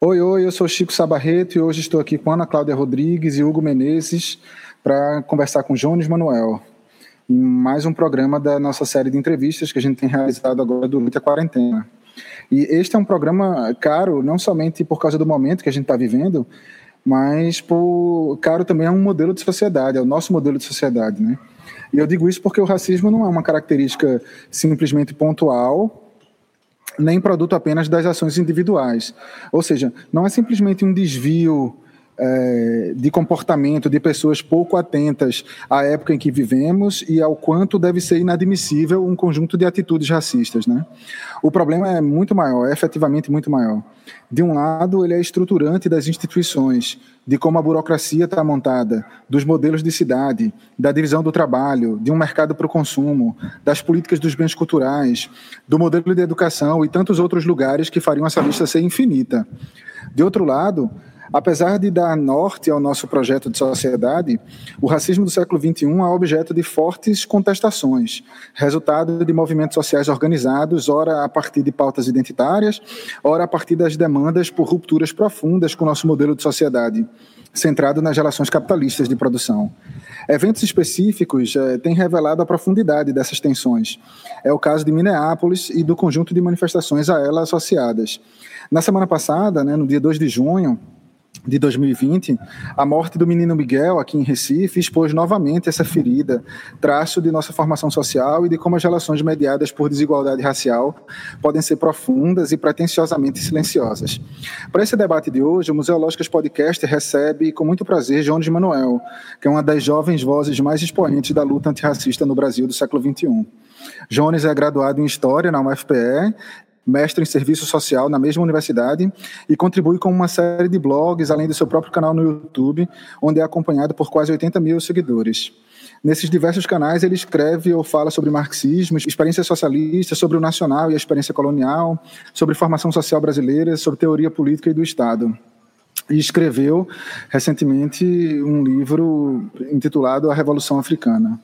Oi, oi, eu sou Chico Sabarreto e hoje estou aqui com Ana Cláudia Rodrigues e Hugo Menezes para conversar com Jones Manuel em mais um programa da nossa série de entrevistas que a gente tem realizado agora durante a quarentena. E este é um programa caro, não somente por causa do momento que a gente está vivendo, mas por caro também é um modelo de sociedade, é o nosso modelo de sociedade, né? E eu digo isso porque o racismo não é uma característica simplesmente pontual nem produto apenas das ações individuais. Ou seja, não é simplesmente um desvio é, de comportamento de pessoas pouco atentas à época em que vivemos e ao quanto deve ser inadmissível um conjunto de atitudes racistas. Né? O problema é muito maior, é efetivamente muito maior. De um lado, ele é estruturante das instituições, de como a burocracia está montada, dos modelos de cidade, da divisão do trabalho, de um mercado para o consumo, das políticas dos bens culturais, do modelo de educação e tantos outros lugares que fariam essa lista ser infinita. De outro lado, Apesar de dar norte ao nosso projeto de sociedade, o racismo do século XXI é objeto de fortes contestações, resultado de movimentos sociais organizados, ora a partir de pautas identitárias, ora a partir das demandas por rupturas profundas com o nosso modelo de sociedade, centrado nas relações capitalistas de produção. Eventos específicos eh, têm revelado a profundidade dessas tensões. É o caso de Minneapolis e do conjunto de manifestações a ela associadas. Na semana passada, né, no dia 2 de junho, de 2020, a morte do menino Miguel aqui em Recife expôs novamente essa ferida, traço de nossa formação social e de como as relações mediadas por desigualdade racial podem ser profundas e pretensiosamente silenciosas. Para esse debate de hoje, o Museológicas Podcast recebe com muito prazer Jones Manuel, que é uma das jovens vozes mais expoentes da luta antirracista no Brasil do século XXI. Jones é graduado em História na UFPE mestre em serviço social na mesma universidade e contribui com uma série de blogs, além do seu próprio canal no YouTube, onde é acompanhado por quase 80 mil seguidores. Nesses diversos canais, ele escreve ou fala sobre marxismo, experiência socialista, sobre o nacional e a experiência colonial, sobre formação social brasileira, sobre teoria política e do Estado. E escreveu recentemente um livro intitulado A Revolução Africana.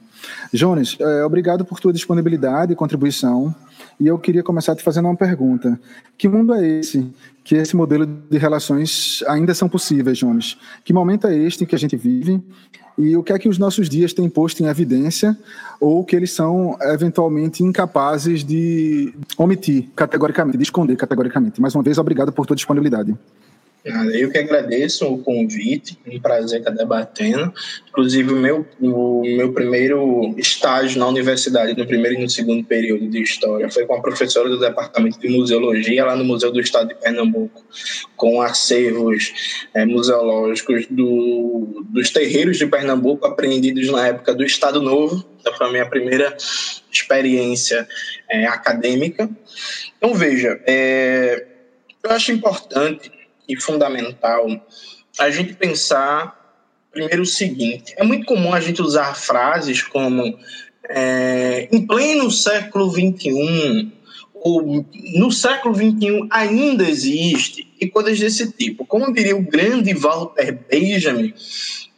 Jones, é, obrigado por tua disponibilidade e contribuição. E eu queria começar te fazendo uma pergunta. Que mundo é esse que esse modelo de relações ainda são possíveis, Jones? Que momento é este em que a gente vive? E o que é que os nossos dias têm posto em evidência ou que eles são eventualmente incapazes de omitir categoricamente, de esconder categoricamente? Mais uma vez, obrigado por tua disponibilidade. Eu que agradeço o convite, um prazer estar debatendo. Inclusive, o meu, o meu primeiro estágio na universidade, no primeiro e no segundo período de História, foi com a professora do Departamento de Museologia, lá no Museu do Estado de Pernambuco, com acervos é, museológicos do, dos terreiros de Pernambuco, apreendidos na época do Estado Novo. Essa foi a minha primeira experiência é, acadêmica. Então, veja, é, eu acho importante e fundamental a gente pensar primeiro o seguinte: é muito comum a gente usar frases como é, em pleno século XXI, ou no século XXI ainda existe, e coisas desse tipo. Como diria o grande Walter Benjamin,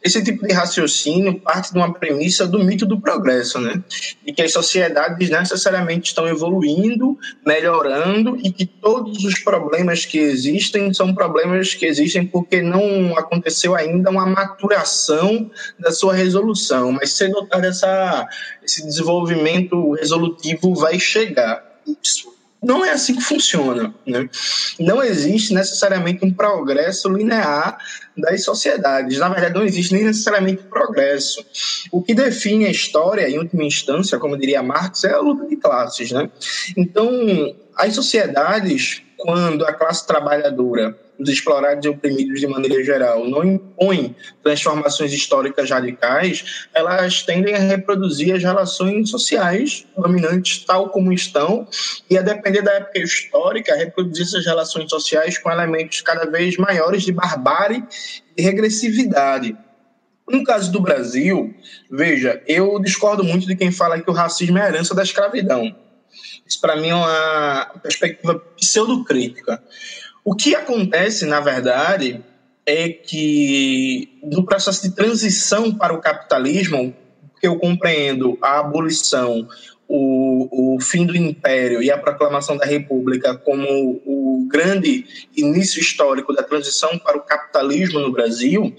esse tipo de raciocínio parte de uma premissa do mito do progresso, né? De que as sociedades necessariamente estão evoluindo, melhorando e que todos os problemas que existem são problemas que existem porque não aconteceu ainda uma maturação da sua resolução, mas ou tarde essa, esse desenvolvimento resolutivo vai chegar. Isso não é assim que funciona. Né? Não existe necessariamente um progresso linear das sociedades. Na verdade, não existe nem necessariamente progresso. O que define a história, em última instância, como diria Marx, é a luta de classes. Né? Então, as sociedades, quando a classe trabalhadora dos explorados e oprimidos de maneira geral, não impõem transformações históricas radicais, elas tendem a reproduzir as relações sociais dominantes tal como estão e a depender da época histórica, reproduzir essas relações sociais com elementos cada vez maiores de barbárie e regressividade. No caso do Brasil, veja, eu discordo muito de quem fala que o racismo é herança da escravidão. Isso, para mim, é uma perspectiva pseudocrítica. O que acontece, na verdade, é que no processo de transição para o capitalismo, que eu compreendo a abolição, o, o fim do império e a proclamação da república como o grande início histórico da transição para o capitalismo no Brasil,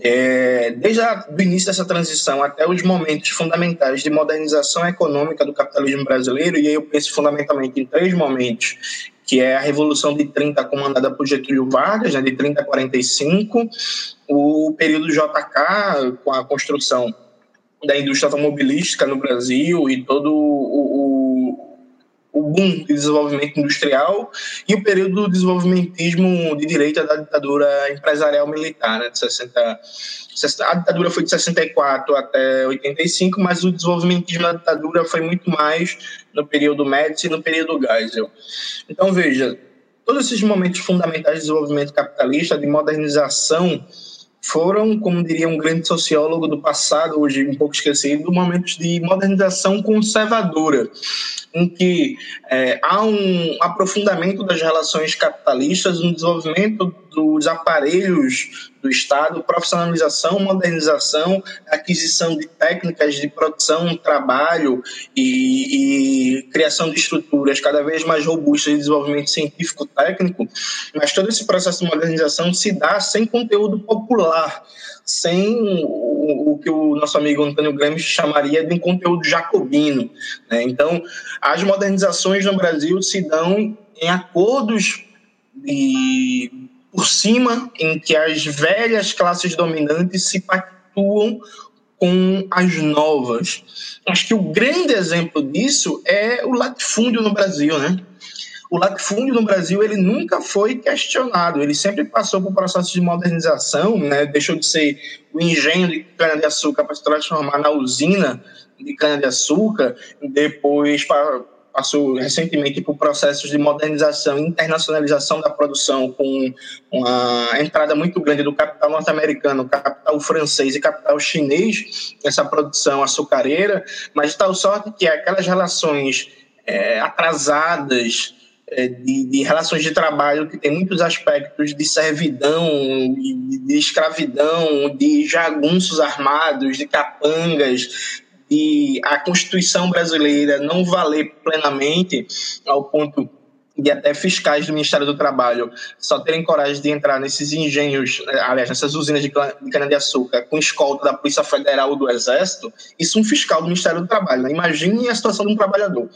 é, desde o início dessa transição até os momentos fundamentais de modernização econômica do capitalismo brasileiro, e aí eu penso fundamentalmente em três momentos, que é a Revolução de 30 comandada por Getúlio Vargas, né, de 30 a 45, o período JK, com a construção da indústria automobilística no Brasil e todo o, o o boom de desenvolvimento industrial e o período do desenvolvimentismo de direita da ditadura empresarial militar, né, de 60, a ditadura foi de 64 até 85, mas o desenvolvimentismo da ditadura foi muito mais no período Médici e no período Geisel. Então, veja, todos esses momentos fundamentais de desenvolvimento capitalista, de modernização foram, como diria um grande sociólogo do passado, hoje um pouco esquecido, momentos de modernização conservadora, em que é, há um aprofundamento das relações capitalistas, um desenvolvimento dos aparelhos do Estado, profissionalização, modernização, aquisição de técnicas de produção, trabalho e, e criação de estruturas cada vez mais robustas de desenvolvimento científico-técnico, mas todo esse processo de modernização se dá sem conteúdo popular, sem o, o, que o nosso amigo Antônio Gramsci chamaria de um conteúdo jacobino. Né? Então, as modernizações no Brasil se dão em acordos de por cima em que as velhas classes dominantes se pactuam com as novas. Acho que o grande exemplo disso é o latifúndio no Brasil, né? O latifúndio no Brasil ele nunca foi questionado, ele sempre passou por processo de modernização, né? Deixou de ser o engenho de cana-de-açúcar para se transformar na usina de cana-de-açúcar, depois para passou recentemente por processos de modernização e internacionalização da produção, com uma entrada muito grande do capital norte-americano, capital francês e capital chinês nessa produção açucareira, mas de tal sorte que aquelas relações é, atrasadas, é, de, de, relações de trabalho que tem muitos aspectos de servidão, de, de escravidão, de jagunços armados, de capangas, de a Constituição brasileira não valer plenamente ao ponto de até fiscais do Ministério do Trabalho só terem coragem de entrar nesses engenhos, eh, aliás, nessas usinas de cana-de-açúcar com escolta da Polícia Federal ou do Exército, isso um fiscal do Ministério do Trabalho. Né? Imagine a situação de um trabalhador.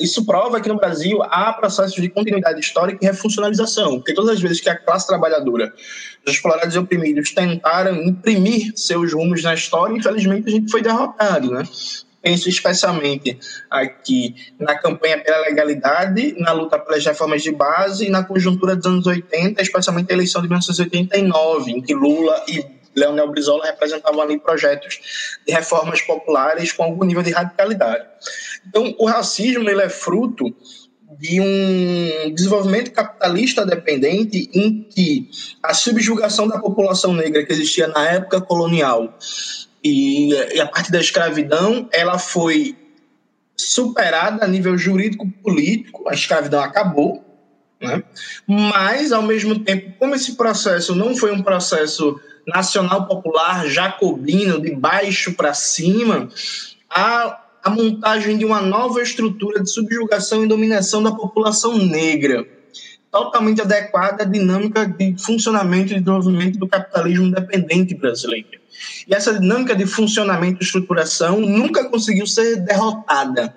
Isso prova que no Brasil há processos de continuidade histórica e refuncionalização, porque todas as vezes que a classe trabalhadora, os explorados e oprimidos tentaram imprimir seus rumos na história, infelizmente a gente foi derrotado, né? Penso especialmente aqui na campanha pela legalidade, na luta pelas reformas de base e na conjuntura dos anos 80, especialmente a eleição de 1989, em que Lula e Leonel Brizola representavam ali projetos de reformas populares com algum nível de radicalidade. Então, o racismo ele é fruto de um desenvolvimento capitalista dependente em que a subjugação da população negra que existia na época colonial e, e a parte da escravidão, ela foi superada a nível jurídico-político, a escravidão acabou, né? mas, ao mesmo tempo, como esse processo não foi um processo nacional popular jacobino, de baixo para cima, a, a montagem de uma nova estrutura de subjugação e dominação da população negra, totalmente adequada à dinâmica de funcionamento e desenvolvimento do capitalismo independente brasileiro. E essa dinâmica de funcionamento e estruturação nunca conseguiu ser derrotada.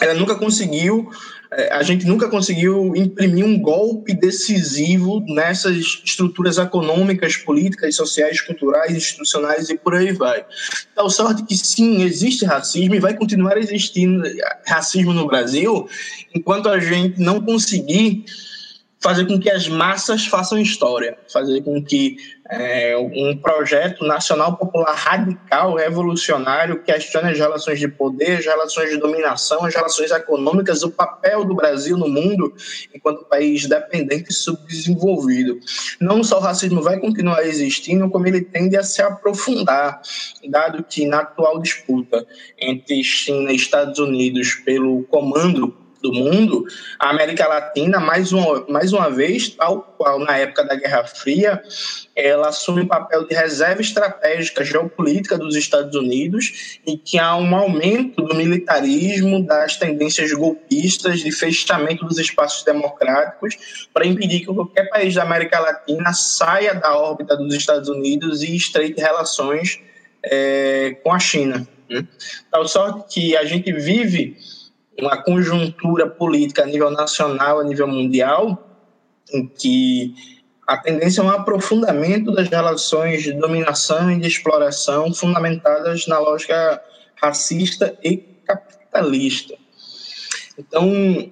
Ela nunca conseguiu, eh, a gente nunca conseguiu imprimir um golpe decisivo nessas estruturas econômicas, políticas, sociais, culturais, institucionais e por aí vai. Tal sorte que sim, existe racismo e vai continuar existindo racismo no Brasil enquanto a gente não conseguir fazer com que as massas façam história, fazer com que é, um projeto nacional popular radical, revolucionário, questione as relações de poder, as relações de dominação, as relações econômicas, o papel do Brasil no mundo enquanto país dependente e subdesenvolvido. Não só o racismo vai continuar existindo, como ele tende a se aprofundar, dado que na atual disputa entre China e Estados Unidos pelo comando do mundo, a América Latina, mais uma, mais uma vez, tal qual na época da Guerra Fria, ela assume o papel de reserva estratégica geopolítica dos Estados Unidos e que há um aumento do militarismo, das tendências golpistas, de fechamento dos espaços democráticos, para impedir que qualquer país da América Latina saia da órbita dos Estados Unidos e estreite relações é, com a China. Né? Tal sorte que a gente vive uma conjuntura política a nível nacional, a nível mundial, em que a tendência é um aprofundamento das relações de dominação e de exploração fundamentadas na lógica racista e capitalista. Então,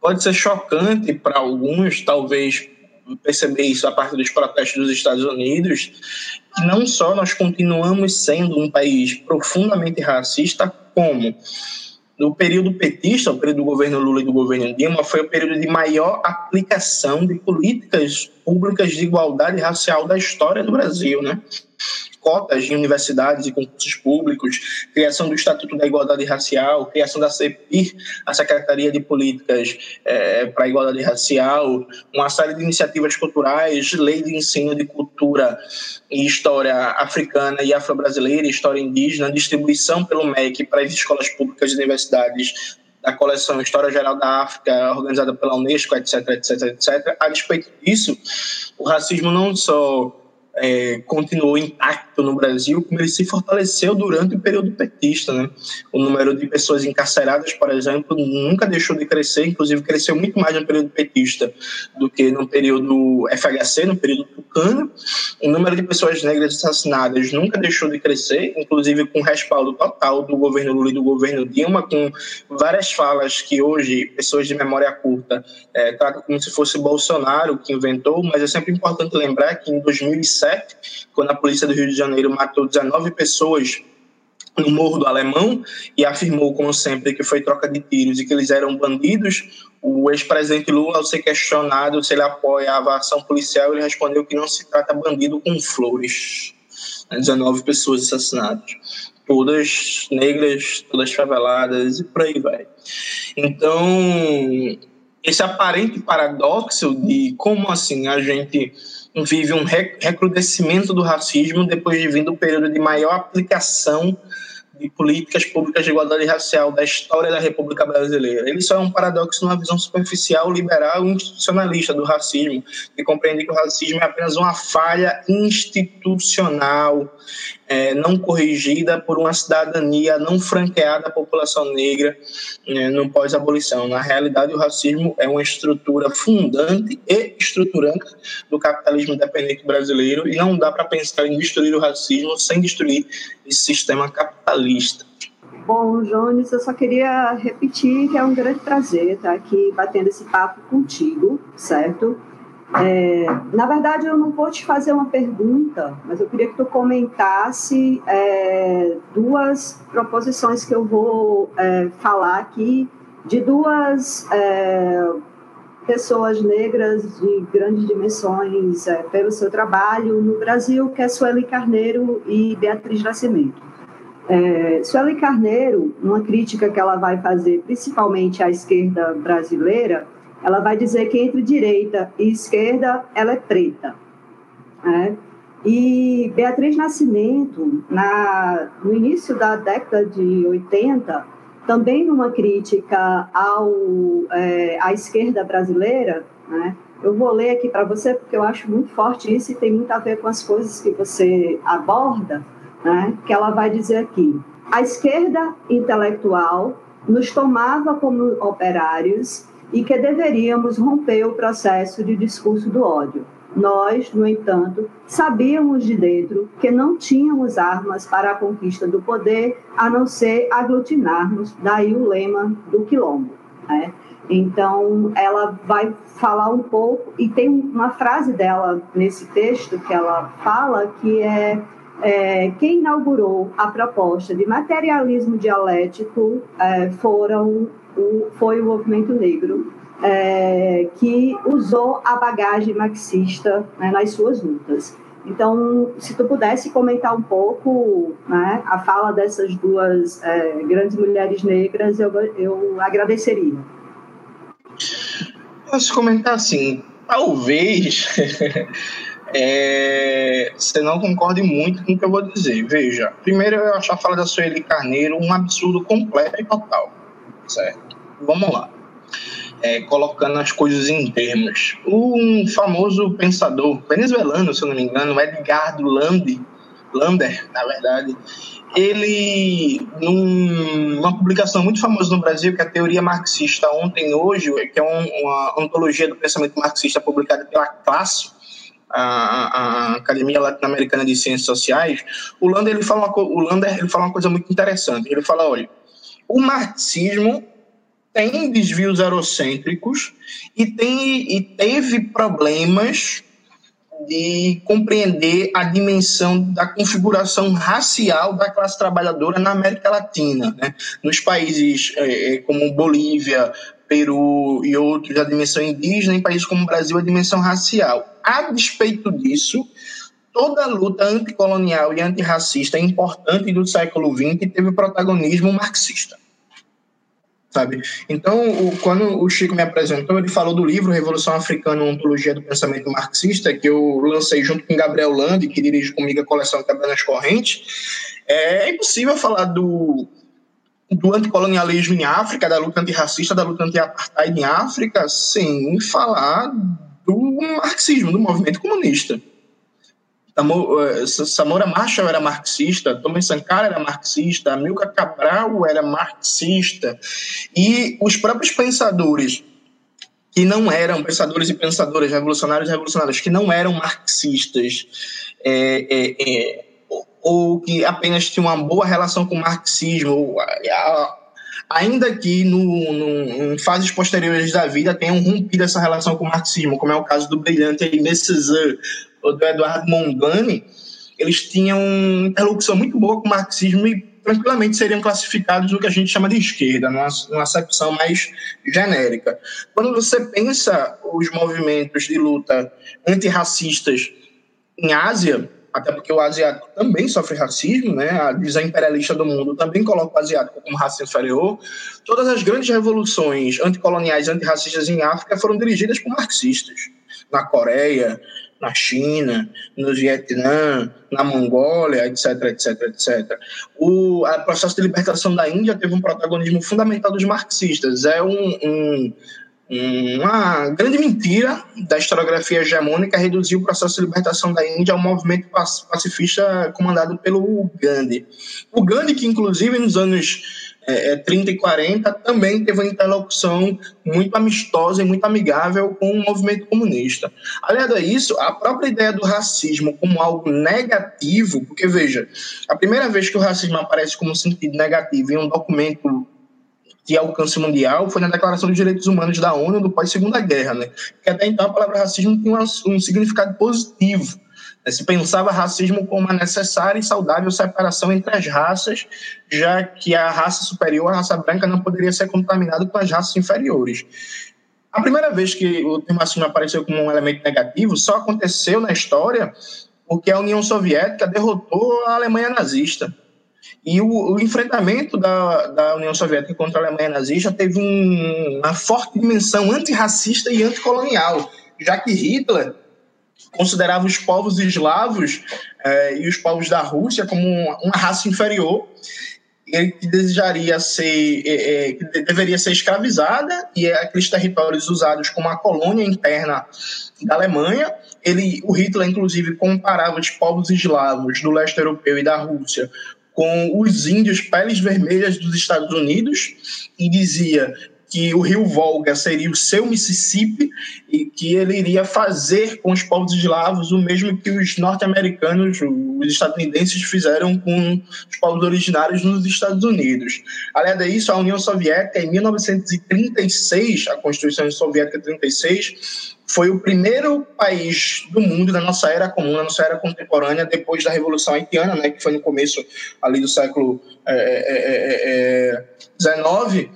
pode ser chocante para alguns, talvez, perceber isso a partir dos protestos dos Estados Unidos, que não só nós continuamos sendo um país profundamente racista, como no período petista, o período do governo Lula e do governo Dilma, foi o período de maior aplicação de políticas públicas de igualdade racial da história do Brasil, né? Cotas em universidades e concursos públicos, criação do Estatuto da Igualdade Racial, criação da CEPIR, a Secretaria de Políticas é, para a Igualdade Racial, uma série de iniciativas culturais, lei de ensino de cultura e história africana e afro-brasileira, história indígena, distribuição pelo MEC para as escolas públicas e universidades da coleção História Geral da África, organizada pela Unesco, etc, etc, etc. A despeito disso, o racismo não só é, continuou intacto no Brasil, como ele se fortaleceu durante o período petista. Né? O número de pessoas encarceradas, por exemplo, nunca deixou de crescer, inclusive cresceu muito mais no período petista do que no período FHC, no período tucano. O número de pessoas negras assassinadas nunca deixou de crescer, inclusive com respaldo total do governo Lula e do governo Dilma, com várias falas que hoje pessoas de memória curta é, tratam como se fosse Bolsonaro que inventou, mas é sempre importante lembrar que em 2007 2017, quando a polícia do Rio de Janeiro matou 19 pessoas no Morro do Alemão e afirmou, como sempre, que foi troca de tiros e que eles eram bandidos. O ex-presidente Lula, ao ser questionado se ele apoiava a ação policial, ele respondeu que não se trata bandido com flores. 19 pessoas assassinadas. Todas negras, todas faveladas e por aí vai. Então, esse aparente paradoxo de como assim a gente vive um recrudescimento do racismo depois de vindo o período de maior aplicação de políticas públicas de igualdade racial da história da República Brasileira. Ele só é um paradoxo numa visão superficial, liberal e institucionalista do racismo, que compreende que o racismo é apenas uma falha institucional é, não corrigida por uma cidadania não franqueada à população negra é, no pós-abolição. Na realidade, o racismo é uma estrutura fundante e estruturante do capitalismo independente brasileiro e não dá para pensar em destruir o racismo sem destruir esse sistema capitalista. Bom, Jones, eu só queria repetir que é um grande prazer estar aqui batendo esse papo contigo, certo? É, na verdade, eu não vou te fazer uma pergunta, mas eu queria que tu comentasse é, duas proposições que eu vou é, falar aqui de duas é, pessoas negras de grandes dimensões é, pelo seu trabalho no Brasil, que é Sueli Carneiro e Beatriz Nascimento. É, Sueli Carneiro, numa crítica que ela vai fazer principalmente à esquerda brasileira, ela vai dizer que entre direita e esquerda ela é preta. Né? E Beatriz Nascimento, na, no início da década de 80, também numa crítica ao, é, à esquerda brasileira, né? eu vou ler aqui para você porque eu acho muito forte isso e tem muito a ver com as coisas que você aborda, né? que ela vai dizer aqui. A esquerda intelectual nos tomava como operários e que deveríamos romper o processo de discurso do ódio. Nós, no entanto, sabíamos de dentro que não tínhamos armas para a conquista do poder a não ser aglutinarmos, daí o lema do quilombo. Né? Então, ela vai falar um pouco, e tem uma frase dela nesse texto que ela fala que é, é quem inaugurou a proposta de materialismo dialético é, foram o, foi o movimento negro, é, que usou a bagagem marxista né, nas suas lutas. Então, se tu pudesse comentar um pouco né, a fala dessas duas é, grandes mulheres negras, eu, eu agradeceria. Posso comentar assim, talvez é, você não concorde muito com o que eu vou dizer. Veja, primeiro eu acho a fala da Sueli Carneiro um absurdo completo e total, certo? Vamos lá é, colocando as coisas em termos. Um famoso pensador venezuelano, se eu não me engano, Edgardo Lande, Lander, na verdade, ele, numa publicação muito famosa no Brasil, que é a Teoria Marxista Ontem e Hoje, que é um, uma antologia do pensamento marxista publicada pela Classe, a, a, Academia Latino-Americana de Ciências Sociais, o Lander, ele fala uma, o Lander ele fala uma coisa muito interessante. Ele fala, olha, o marxismo tem desvios eurocêntricos e, tem, e teve problemas de compreender a dimensão da configuração racial da classe trabalhadora na América Latina. Né? Nos países é, como Bolívia, Peru e outros, a dimensão indígena, em países como o Brasil, a dimensão racial. A despeito disso, toda a luta anticolonial e antirracista importante do século XX teve protagonismo marxista sabe? Então, o, quando o Chico me apresentou, ele falou do livro Revolução Africana, ontologia do pensamento marxista, que eu lancei junto com Gabriel Landi, que dirige comigo a coleção Cabanas Correntes. É, é impossível falar do, do anticolonialismo em África, da luta antirracista, da luta anti-apartheid em África, sem falar do marxismo, do movimento comunista. Eh, Samora Marshall era marxista, Thomas Sankara era marxista, Amilcar Cabral era marxista, e os próprios pensadores que não eram pensadores e pensadoras revolucionários e revolucionárias que não eram marxistas é, é, ou que apenas tinham uma boa relação com o marxismo, ainda que no, no, em fases posteriores da vida tenham rompido essa relação com o marxismo, como é o caso do brilhante Aimé Césaire, do Eduardo Mondlane, eles tinham uma interlocução muito boa com o marxismo e tranquilamente seriam classificados no que a gente chama de esquerda, numa, numa acepção mais genérica. Quando você pensa os movimentos de luta antirracistas em Ásia, até porque o asiático também sofre racismo, né? A visão imperialista do mundo também coloca o asiático como raça inferior. Todas as grandes revoluções anticoloniais e antirracistas em África foram dirigidas por marxistas. Na Coreia, na China, no Vietnã, na Mongólia, etc, etc, etc. O processo de libertação da Índia teve um protagonismo fundamental dos marxistas. É um, um uma grande mentira da historiografia hegemônica reduzir o processo de libertação da Índia a um movimento pacifista comandado pelo Gandhi. O Gandhi, que inclusive nos anos é, 30 é, e 40, também teve uma interlocução muito amistosa e muito amigável com o movimento comunista. Aliado a isso, a própria ideia do racismo como algo negativo, porque veja, a primeira vez que o racismo aparece como sentido negativo em um documento de alcance mundial foi na Declaração dos Direitos Humanos da ONU do pós-Segunda Guerra, né? Que até então a palavra racismo tinha um significado positivo se pensava racismo como uma necessária e saudável separação entre as raças, já que a raça superior, a raça branca, não poderia ser contaminada com as raças inferiores. A primeira vez que o termo racismo apareceu como um elemento negativo só aconteceu na história porque a União Soviética derrotou a Alemanha nazista. E o, o enfrentamento da, da, União Soviética contra a Alemanha nazista teve um, uma forte dimensão antirracista e anticolonial, já que Hitler considerava os povos eslavos eh, e os povos da Rússia como uma, uma raça inferior ele que desejaria ser, é, é, que deveria ser escravizada e aqueles territórios usados como a colônia interna da Alemanha. Ele, o Hitler, inclusive, comparava os povos eslavos do leste europeu e da Rússia com os índios peles vermelhas dos Estados Unidos e dizia que o rio Volga seria o seu Mississippi e que ele iria fazer com os povos eslavos o mesmo que os norte-americanos, os estadunidenses fizeram com os povos originários nos Estados Unidos. Além disso, a União Soviética, em 1936, a Constituição Soviética 36, foi o primeiro país do mundo na nossa era comum, na nossa era contemporânea, depois da Revolução Haitiana, né, que foi no começo ali do século XIX, é, é, é,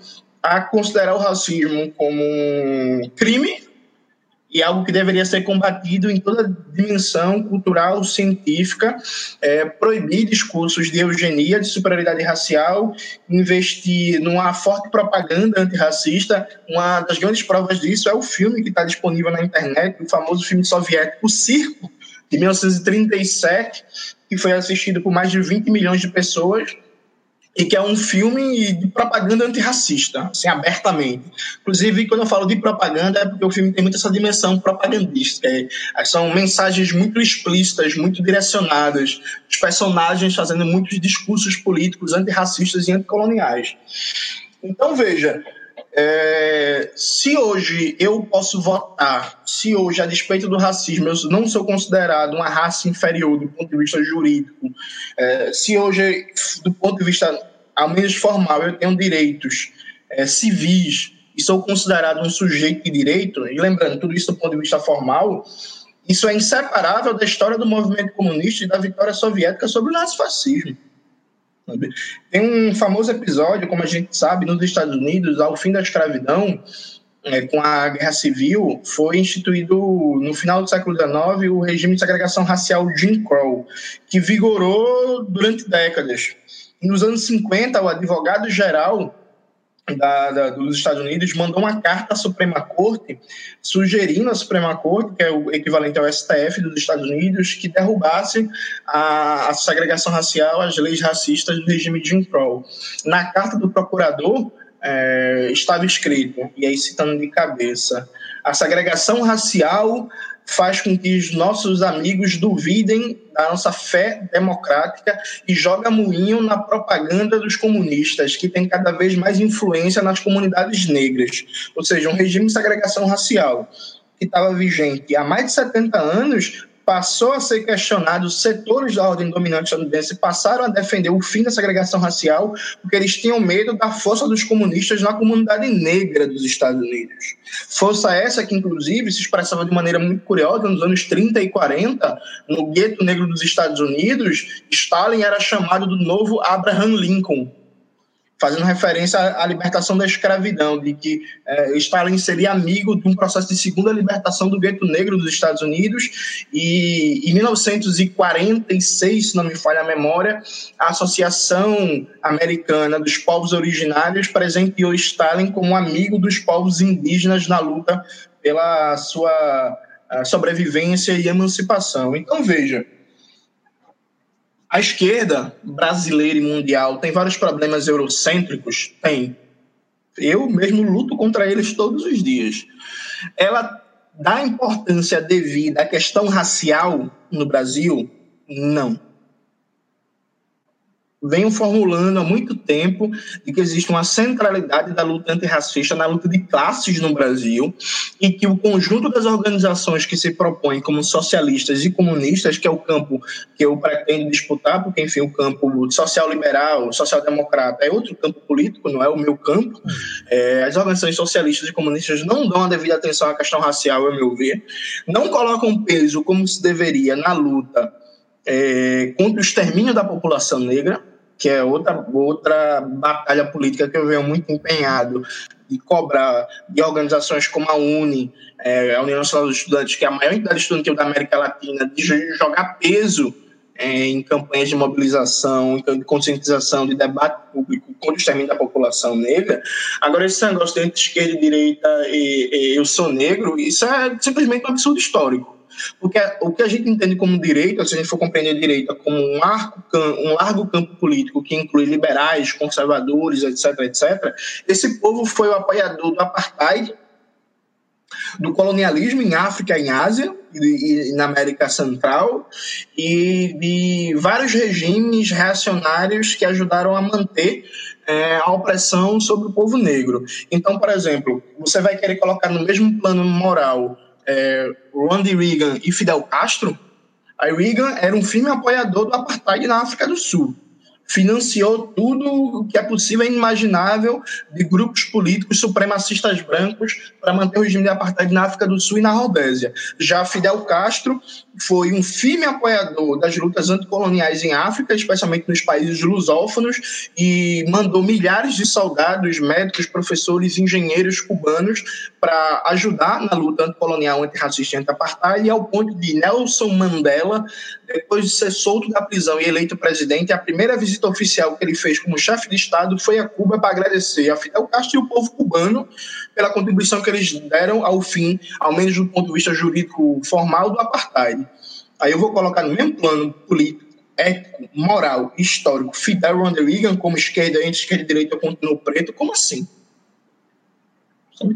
a considerar o racismo como um crime e algo que deveria ser combatido em toda dimensão cultural, científica, é, proibir discursos de eugenia, de superioridade racial, investir numa forte propaganda antirracista. Uma das grandes provas disso é o filme que está disponível na internet, o famoso filme soviético Circo, de 1937, que foi assistido por mais de 20 milhões de pessoas e que é um filme de propaganda antirracista, assim, abertamente. Inclusive, quando eu falo de propaganda, é porque o filme tem muito essa dimensão propagandística. É, são mensagens muito explícitas, muito direcionadas, os personagens fazendo muitos discursos políticos antirracistas e anticoloniais. Então, veja, é, se hoje eu posso votar, se hoje, a despeito do racismo, eu não sou considerado uma raça inferior do ponto de vista jurídico, é, se hoje, do ponto de vista, ao menos formal, eu tenho direitos é, civis e sou considerado um sujeito de direito, e lembrando, tudo isso do ponto de vista formal, isso é inseparável da história do movimento comunista e da vitória soviética sobre o nazifascismo. Tem um famoso episódio, como a gente sabe, nos Estados Unidos, ao fim da escravidão, é, com a Guerra Civil, foi instituído no final do século XIX o regime de segregação racial Jim Crow, que vigorou durante décadas. Nos anos 50, o advogado-geral da, da, dos Estados Unidos mandou uma carta à Suprema Corte sugerindo à Suprema Corte, que é o equivalente ao STF dos Estados Unidos, que derrubasse a, a segregação racial, as leis racistas do regime de Jim Crow. Na carta do procurador é, estava escrito, e aí citando de cabeça, a segregação racial faz com que os nossos amigos duvidem da nossa fé democrática e joga moinho na propaganda dos comunistas, que tem cada vez mais influência nas comunidades negras. Ou seja, um regime de segregação racial que estava vigente há mais de 70 anos passou a ser questionado, os setores da ordem dominante estadunidense passaram a defender o fim da segregação racial, porque eles tinham medo da força dos comunistas na comunidade negra dos Estados Unidos. Força essa que, inclusive, se expressava de maneira muito curiosa nos anos 30 e 40, no gueto negro dos Estados Unidos, Stalin era chamado do novo Abraham Lincoln, fazendo referência à libertação da escravidão, de que é, Stalin seria amigo de um processo de segunda libertação do gueto negro dos Estados Unidos, e em 1946, se não me falha a memória, a Associação Americana dos Povos Originários presenteou Stalin como amigo dos povos indígenas na luta pela sua sobrevivência e emancipação. Então, veja, a esquerda brasileira e mundial tem vários problemas eurocêntricos? Tem. Eu mesmo luto contra eles todos os dias. Ela dá importância devida à questão racial no Brasil? Não venho formulando há muito tempo de que existe uma centralidade da luta antirracista na luta de classes no Brasil e que o conjunto das organizações que se propõem como socialistas e comunistas, que é o campo que eu pretendo disputar, porque, enfim, o campo social-liberal, social-democrata é outro campo político, não é o meu campo. É, as organizações socialistas e comunistas não dão a devida atenção à questão racial, a meu ver, não colocam peso como se deveria na luta é, contra o extermínio da população negra, que é outra, outra batalha política que eu venho muito empenhado de cobrar de organizações como a UNE, é, a União Nacional dos Estudantes, que é a maior entidade estudantil da América Latina, de jogar peso é, em campanhas de mobilização, de conscientização, de debate público contra o extermínio da população negra. Agora, esse negócio de esquerda e direita e, e eu sou negro, isso é simplesmente um absurdo histórico. Porque o que a gente entende como direita, se a gente for compreender direita como um, arco, um largo campo político que inclui liberais, conservadores, etc., etc., esse povo foi o apoiador do apartheid, do colonialismo em África em Ásia e, e, na América Central e de vários regimes reacionários que ajudaram a manter é, a opressão sobre o povo negro. Então, por exemplo, você vai querer colocar no mesmo plano moral é, Ronald Reagan e Fidel Castro? A Reagan era um firme apoiador do apartheid na África do Sul financiou tudo o que é possível e inimaginável de grupos políticos supremacistas brancos para manter o regime de apartheid na África do Sul e na Rodésia. Já Fidel Castro foi um firme apoiador das lutas anticoloniais em África, especialmente nos países lusófonos, e mandou milhares de soldados, médicos, professores, engenheiros cubanos para ajudar na luta anticolonial, antirracista e anti-apartheid, ao ponto de Nelson Mandela, depois de ser solto da prisão e eleito presidente, a primeira visita oficial que ele fez como chefe de Estado foi a Cuba para agradecer a Fidel Castro e o povo cubano pela contribuição que eles deram ao fim, ao menos do ponto de vista jurídico formal, do apartheid. Aí eu vou colocar no mesmo plano político, ético, moral, histórico, Fidel Ronald Reagan como esquerda, entre esquerda e direita continuou preto, como assim?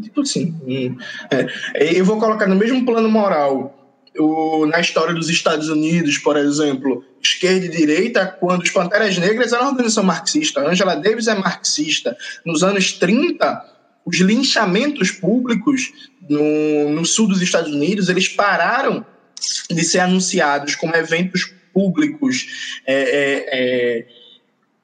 Tipo assim. Hum, é, eu vou colocar no mesmo plano moral o, na história dos Estados Unidos, por exemplo, esquerda e direita, quando os Panteras Negras eram uma organização marxista, Angela Davis é marxista. Nos anos 30, os linchamentos públicos no, no sul dos Estados Unidos, eles pararam de ser anunciados como eventos públicos é, é, é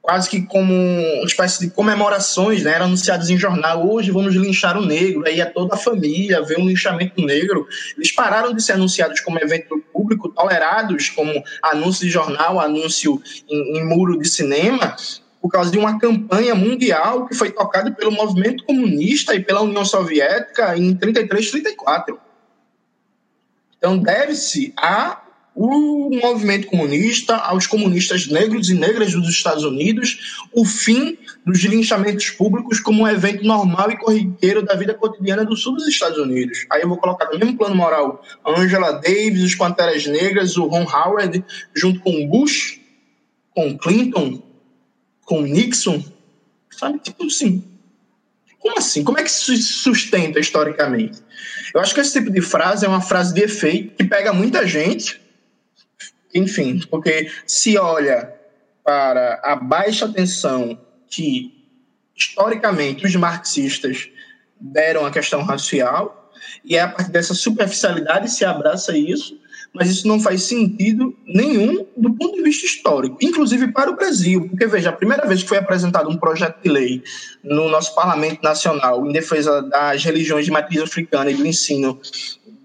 quase que como uma espécie de comemorações, né? Eram anunciados em jornal, hoje vamos linchar o negro, aí é toda a família vê um linchamento negro. Eles pararam de ser anunciados como evento público, tolerados como anúncio de jornal, anúncio em, em muro de cinema, por causa de uma campanha mundial que foi tocada pelo movimento comunista e pela União Soviética em 33, 34. Então deve-se a o movimento comunista, aos comunistas negros e negras dos Estados Unidos, o fim dos linchamentos públicos como um evento normal e corriqueiro da vida cotidiana do sul dos Estados Unidos. Aí eu vou colocar no mesmo plano moral Angela Davis, os Panteras Negras, o Ron Howard, junto com Bush, com Clinton, com Nixon, sabe? Tipo assim. Como assim? Como é que se sustenta historicamente? Eu acho que esse tipo de frase é uma frase de efeito que pega muita gente, enfim, porque se olha para a baixa atenção que historicamente os marxistas deram à questão racial, e é a partir dessa superficialidade se abraça isso, mas isso não faz sentido nenhum do ponto de vista histórico, inclusive para o Brasil, porque veja, a primeira vez que foi apresentado um projeto de lei no nosso Parlamento Nacional em defesa das religiões de matriz africana e do ensino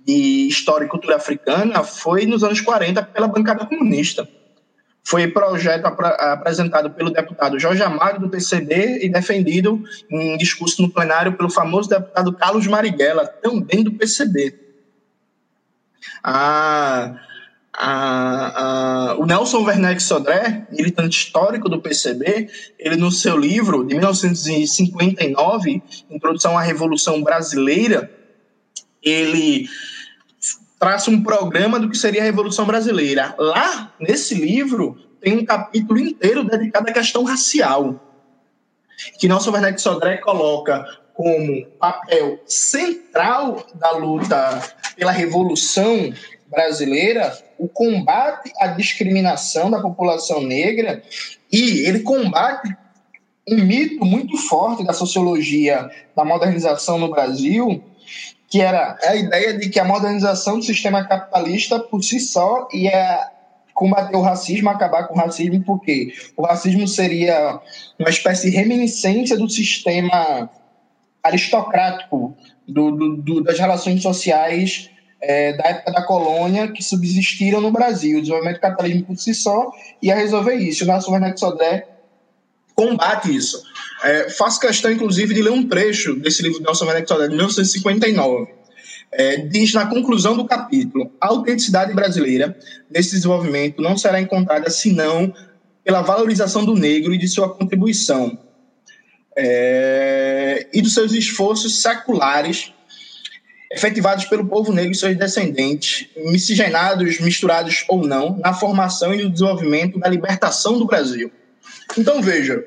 e História e Cultura Africana foi nos anos 40 pela bancada comunista. Foi projeto ap apresentado pelo deputado Jorge Amado, do PCB, e defendido em discurso no plenário pelo famoso deputado Carlos Marighella, também do PCB. A, a, a, o Nelson Werneck Sodré, militante histórico do PCB, ele no seu livro de 1959, Introdução à Revolução Brasileira, ele traça um programa do que seria a Revolução Brasileira. Lá, nesse livro, tem um capítulo inteiro dedicado à questão racial, que Nelson Werneck Sodré coloca como papel central da luta pela Revolução Brasileira o combate à discriminação da população negra e ele combate um mito muito forte da sociologia da modernização no Brasil, que era a ideia de que a modernização do sistema capitalista por si só ia combater o racismo, acabar com o racismo, porque o racismo seria uma espécie de reminiscência do sistema aristocrático do, do, do, das relações sociais é, da época da colônia que subsistiram no Brasil. O desenvolvimento do capitalismo por si só ia resolver isso. O Nelson Werneck Sodré combate isso. É, faço questão, inclusive, de ler um trecho desse livro de Nelson Sodré, de 1959. É, diz na conclusão do capítulo: a autenticidade brasileira desse desenvolvimento não será encontrada senão pela valorização do negro e de sua contribuição, é, e dos seus esforços seculares efetivados pelo povo negro e seus descendentes, miscigenados, misturados ou não, na formação e no desenvolvimento da libertação do Brasil. Então, veja,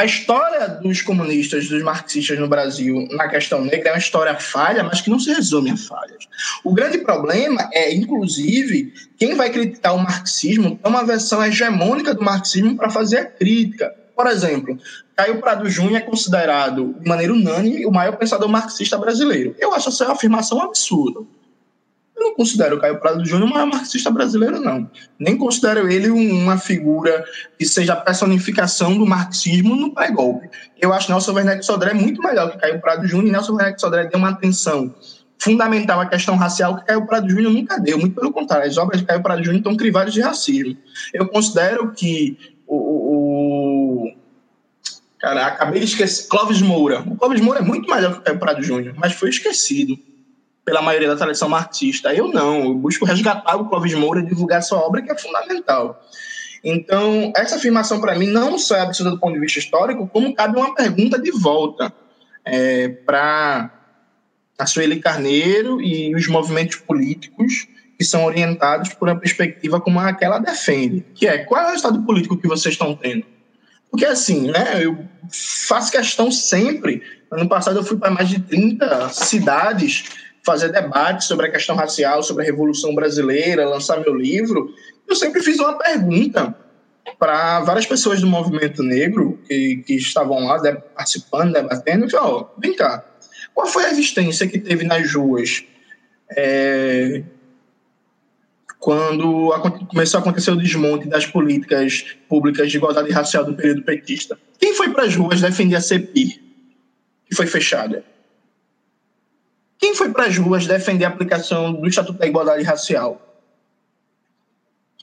a história dos comunistas, dos marxistas no Brasil na questão negra é uma história falha, mas que não se resume a falhas. O grande problema é, inclusive, quem vai criticar o marxismo tem uma versão hegemônica do marxismo para fazer a crítica. Por exemplo, Caio Prado Júnior é considerado, de maneira unânime, o maior pensador marxista brasileiro. Eu acho essa afirmação absurda. Eu não considero o Caio Prado Júnior maior marxista brasileiro, não. Nem considero ele uma figura que seja a personificação do marxismo no pré-golpe. Eu acho Nelson Werneck Sodré muito melhor que Caio Prado Júnior, e Nelson Werneck Sodré deu uma atenção fundamental à questão racial que Caio Prado Júnior nunca deu. Muito pelo contrário, as obras de Caio Prado Júnior estão crivadas de racismo. Eu considero que o, o, Cara, acabei de esquecer. Clóvis Moura. O Clóvis Moura é muito melhor que o Caio Prado Júnior, mas foi esquecido pela maioria da tradição marxista. Eu não, eu busco resgatar o Clóvis Moura e divulgar sua obra, que é fundamental. Então, essa afirmação, para mim, não só é absurda do ponto de vista histórico, como cabe uma pergunta de volta é, para a Sueli Carneiro e os movimentos políticos que são orientados por uma perspectiva como a que ela defende, que é qual é o resultado político que vocês estão tendo? Porque assim, né, eu faço questão sempre, ano passado eu fui para mais de 30 cidades fazer debates sobre a questão racial, sobre a Revolução Brasileira, lançar meu livro, eu sempre fiz uma pergunta para várias pessoas do movimento negro que, que estavam lá de, participando, debatendo, ó, vem cá, qual foi a resistência que teve nas ruas é, quando começou a acontecer o desmonte das políticas públicas de igualdade racial do período petista? Quem foi para as ruas defender a CEPI, que foi fechada? Quem foi para as ruas defender a aplicação do Estatuto da Igualdade Racial?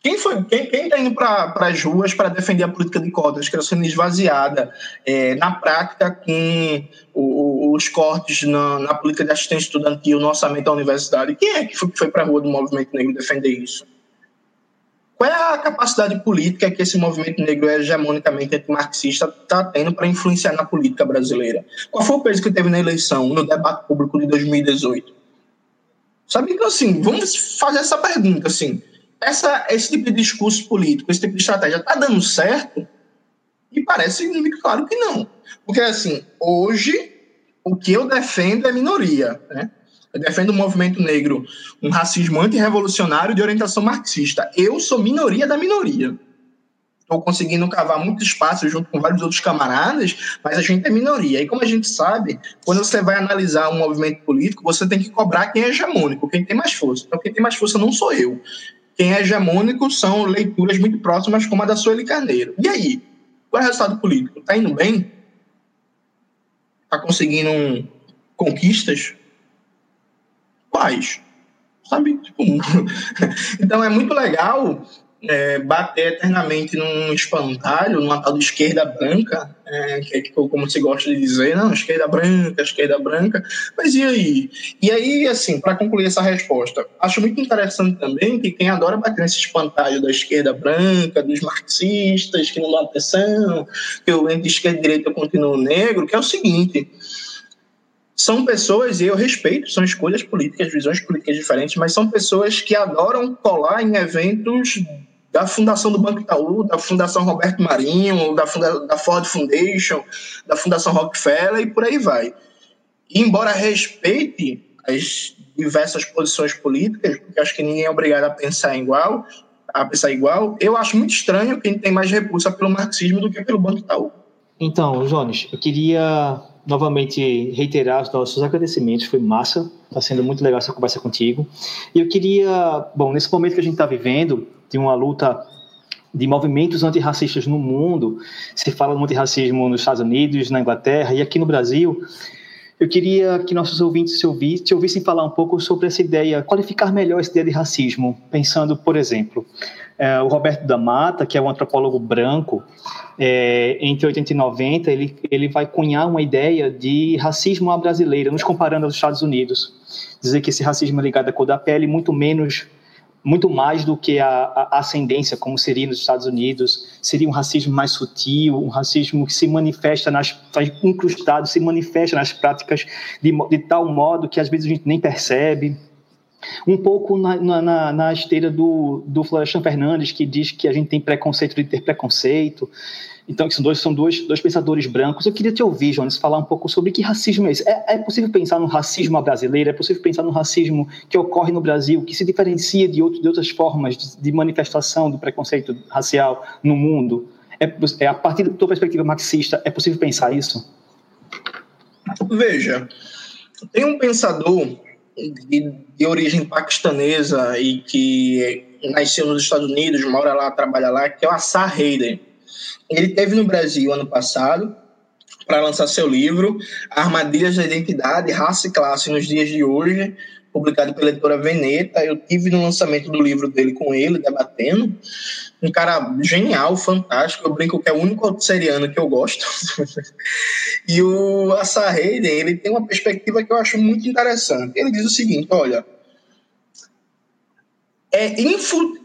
Quem foi quem está indo para as ruas para defender a política de cotas que está sendo esvaziada é, na prática com o, os cortes na, na, política de assistência estudantil no orçamento da universidade? Quem é que foi, foi para a rua do movimento negro defender isso? Qual é a capacidade política que esse movimento negro hegemonicamente antimarxista está tendo para influenciar na política brasileira? Qual foi o peso que teve na eleição, no debate público de 2018? Sabe, então, assim, vamos fazer essa pergunta, assim, essa, esse tipo de discurso político, esse tipo de estratégia está dando certo? E parece muito claro que não. Porque, assim, hoje, o que eu defendo é minoria, né? Defendo o movimento negro, um racismo antirrevolucionário de orientação marxista. Eu sou minoria da minoria. Estou conseguindo cavar muito espaço junto com vários outros camaradas, mas a gente é minoria. E como a gente sabe, quando você vai analisar um movimento político, você tem que cobrar quem é hegemônico, quem tem mais força. Então, quem tem mais força não sou eu. Quem é hegemônico são leituras muito próximas, como a da Sueli Carneiro. E aí? Qual é o resultado político? Está indo bem? Está conseguindo conquistas? Quais? Sabe? Tipo, então é muito legal é, bater eternamente num espantalho, numa tal de esquerda branca, é, que é tipo, como se gosta de dizer, não, esquerda branca, esquerda branca, mas e aí? E aí, assim, para concluir essa resposta, acho muito interessante também que quem adora bater nesse espantalho da esquerda branca, dos marxistas, que não dão atenção, que o entre esquerda e direita continua negro, que é o seguinte, são pessoas, e eu respeito, são escolhas políticas, visões políticas diferentes, mas são pessoas que adoram colar em eventos da Fundação do Banco Itaú, da Fundação Roberto Marinho, da, Funda da Ford Foundation, da Fundação Rockefeller e por aí vai. E, embora respeite as diversas posições políticas, porque acho que ninguém é obrigado a pensar igual, a pensar igual, eu acho muito estranho quem tem mais repulsa pelo marxismo do que pelo Banco Itaú. Então, Jones, eu queria novamente reiterar os nossos agradecimentos, foi massa, está sendo muito legal essa conversa contigo. E eu queria, bom, nesse momento que a gente está vivendo, de uma luta de movimentos antirracistas no mundo, se fala muito de racismo nos Estados Unidos, na Inglaterra e aqui no Brasil, eu queria que nossos ouvintes se ouvissem, ouvissem falar um pouco sobre essa ideia, qualificar melhor essa ideia de racismo, pensando, por exemplo, é, o Roberto da Mata, que é um antropólogo branco, é, entre 80 e 90, ele, ele vai cunhar uma ideia de racismo à brasileira, nos comparando aos Estados Unidos. Dizer que esse racismo é ligado à cor da pele, muito menos, muito mais do que a, a ascendência, como seria nos Estados Unidos. Seria um racismo mais sutil, um racismo que se manifesta nas. Está incrustado, se manifesta nas práticas de, de tal modo que às vezes a gente nem percebe um pouco na, na, na esteira do, do Florestan Fernandes, que diz que a gente tem preconceito de ter preconceito. Então, que são dois, são dois, dois pensadores brancos. Eu queria te ouvir, Jonas, falar um pouco sobre que racismo é esse. É, é possível pensar no racismo brasileiro? É possível pensar no racismo que ocorre no Brasil, que se diferencia de, outro, de outras formas de, de manifestação do preconceito racial no mundo? É, é, a partir da tua perspectiva marxista, é possível pensar isso? Veja, tem um pensador de, de, origem paquistanesa e que nasceu nos Estados Unidos, mora lá, trabalha lá, que é o Assar Hayden. Ele teve no Brasil ano passado para lançar seu livro Armadilhas da Identidade, Raça e Classe nos Dias de Hoje, publicado pela editora Veneta. Eu tive no lançamento do livro dele com ele, debatendo. Um cara genial, fantástico. Eu brinco que é o único seriano que eu gosto. e o Assa Hayden, ele tem uma perspectiva que eu acho muito interessante. Ele diz o seguinte: olha, é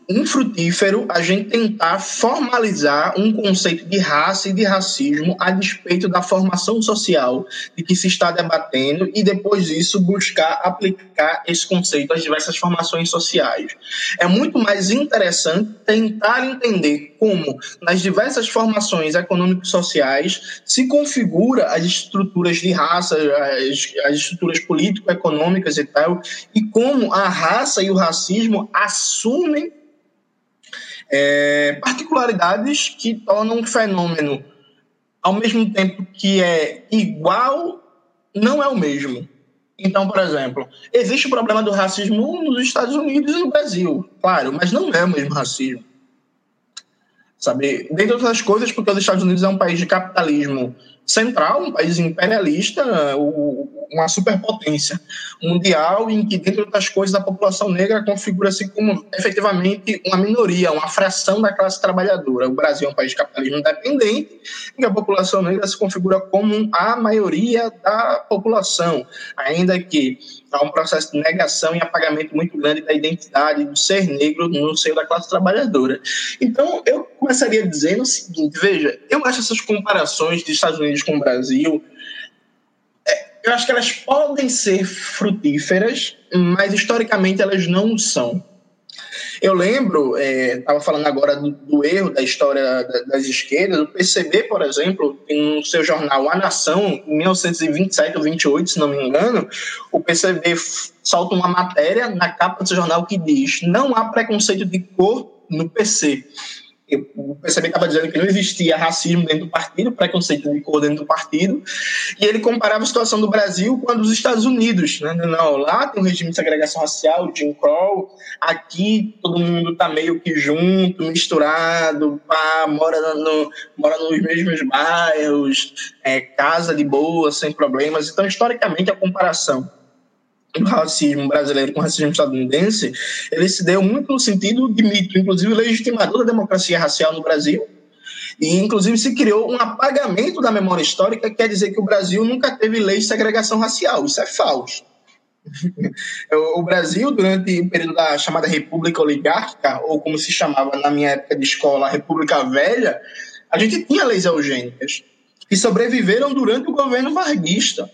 infrutífero a gente tentar formalizar um conceito de raça e de racismo a despeito da formação social de que se está debatendo e depois disso buscar aplicar esse conceito às diversas formações sociais. É muito mais interessante tentar entender como nas diversas formações econômico-sociais se configura as estruturas de raça, as, as estruturas político-econômicas e tal, e como a raça e o racismo assumem é, particularidades que tornam um fenômeno, ao mesmo tempo que é igual, não é o mesmo. Então, por exemplo, existe o problema do racismo nos Estados Unidos e no Brasil, claro, mas não é o mesmo racismo. Sabe? Dentre outras coisas, porque os Estados Unidos é um país de capitalismo central, um país imperialista, uma superpotência mundial, em que, dentre outras coisas, a população negra configura-se como efetivamente uma minoria, uma fração da classe trabalhadora. O Brasil é um país de capitalismo independente, em que a população negra se configura como a maioria da população, ainda que há um processo de negação e apagamento muito grande da identidade do ser negro no seio da classe trabalhadora. Então, eu começaria dizendo o seguinte: veja, eu acho essas comparações de Estados Unidos com o Brasil eu acho que elas podem ser frutíferas, mas historicamente elas não são. Eu lembro, estava é, falando agora do, do, erro da história das esquerdas, o PCB, por exemplo, no seu jornal A Nação, em 1927 ou 28, se não me engano, o PCB solta uma matéria na capa do jornal que diz: não há preconceito de cor no PC PCB estava dizendo que não existia racismo dentro do partido, preconceito de cor dentro do partido, e ele comparava a situação do Brasil com a dos Estados Unidos. Né? Não, lá tem um regime de segregação racial, Jim Crow, aqui todo mundo está meio que junto, misturado, pá, mora, no, mora nos mesmos bairros, é, casa de boa, sem problemas. Então, historicamente, a comparação do racismo brasileiro com o racismo estadunidense, ele se deu muito no sentido de mito, inclusive legitimador da democracia racial no Brasil, e inclusive se criou um apagamento da memória histórica, que quer dizer que o Brasil nunca teve lei de segregação racial, isso é falso. o Brasil, durante o período da chamada República Oligárquica, ou como se chamava na minha época de escola, República Velha, a gente tinha leis eugênicas, que sobreviveram durante o governo varguista.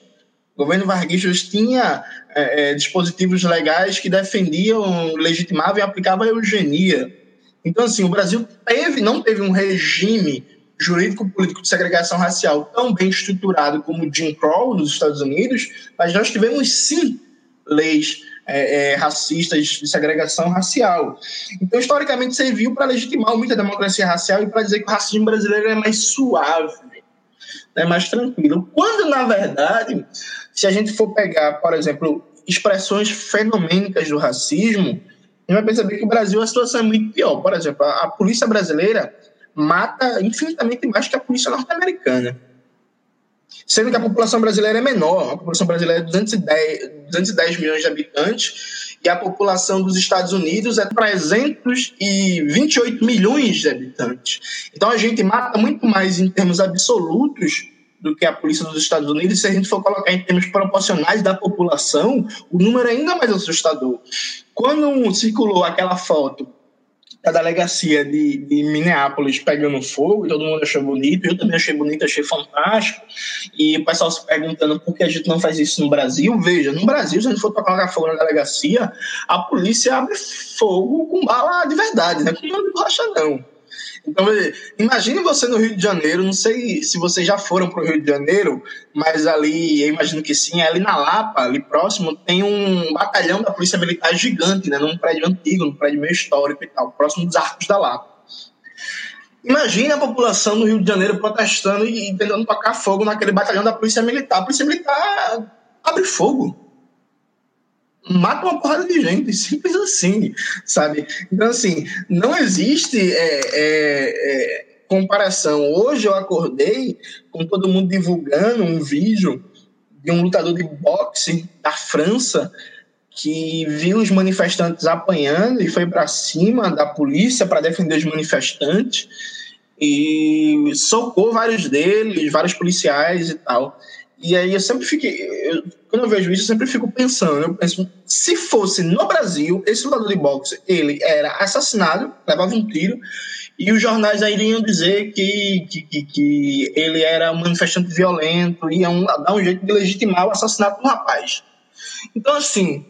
O governo Varguista tinha é, é, dispositivos legais que defendiam, legitimavam e aplicavam a eugenia. Então, assim, o Brasil teve, não teve um regime jurídico-político de segregação racial tão bem estruturado como o Jim Crow nos Estados Unidos, mas nós tivemos, sim, leis é, é, racistas de segregação racial. Então, historicamente, serviu para legitimar muita democracia racial e para dizer que o racismo brasileiro é mais suave, é mais tranquilo. Quando, na verdade, se a gente for pegar, por exemplo, expressões fenomênicas do racismo, a gente vai perceber que o Brasil a situação é muito pior. Por exemplo, a, a polícia brasileira mata infinitamente mais que a polícia norte-americana. Sendo que a população brasileira é menor, a população brasileira é 210, 210 milhões de habitantes e a população dos Estados Unidos é 328 milhões de habitantes. Então a gente mata muito mais em termos absolutos do que a polícia dos Estados Unidos, se a gente for colocar em termos proporcionais da população, o número é ainda mais assustador. Quando circulou aquela foto da delegacia de, de, Minneapolis pegando fogo, e todo mundo achou bonito, eu também achei bonito, achei fantástico, e o pessoal se perguntando por que a gente não faz isso no Brasil. Veja, no Brasil, se a gente for tocar fogo na delegacia, a polícia abre fogo com bala de verdade, né? com bala de borracha não. Então, imagine você no Rio de Janeiro, não sei se vocês já foram para o Rio de Janeiro, mas ali, eu imagino que sim, ali na Lapa, ali próximo, tem um batalhão da Polícia Militar gigante, né, num prédio antigo, num prédio meio histórico e tal, próximo dos Arcos da Lapa. Imagine a população do Rio de Janeiro protestando e tentando tocar fogo naquele batalhão da Polícia Militar. A Polícia Militar abre fogo mata uma porrada de gente, simples assim, sabe? Então, assim, não existe é, é, é, comparação. Hoje eu acordei com todo mundo divulgando um vídeo de um lutador de boxe da França que viu os manifestantes apanhando e foi para cima da polícia para defender os manifestantes e socou vários deles, vários policiais e tal. E aí eu sempre fiquei. Eu, quando eu vejo isso, eu sempre fico pensando. Eu penso, se fosse no Brasil, esse lutador de boxe, ele era assassinado, levava um tiro, e os jornais aí iriam dizer que, que, que, que ele era um manifestante violento, iam dar um jeito de legitimar o assassinato do rapaz. Então, assim,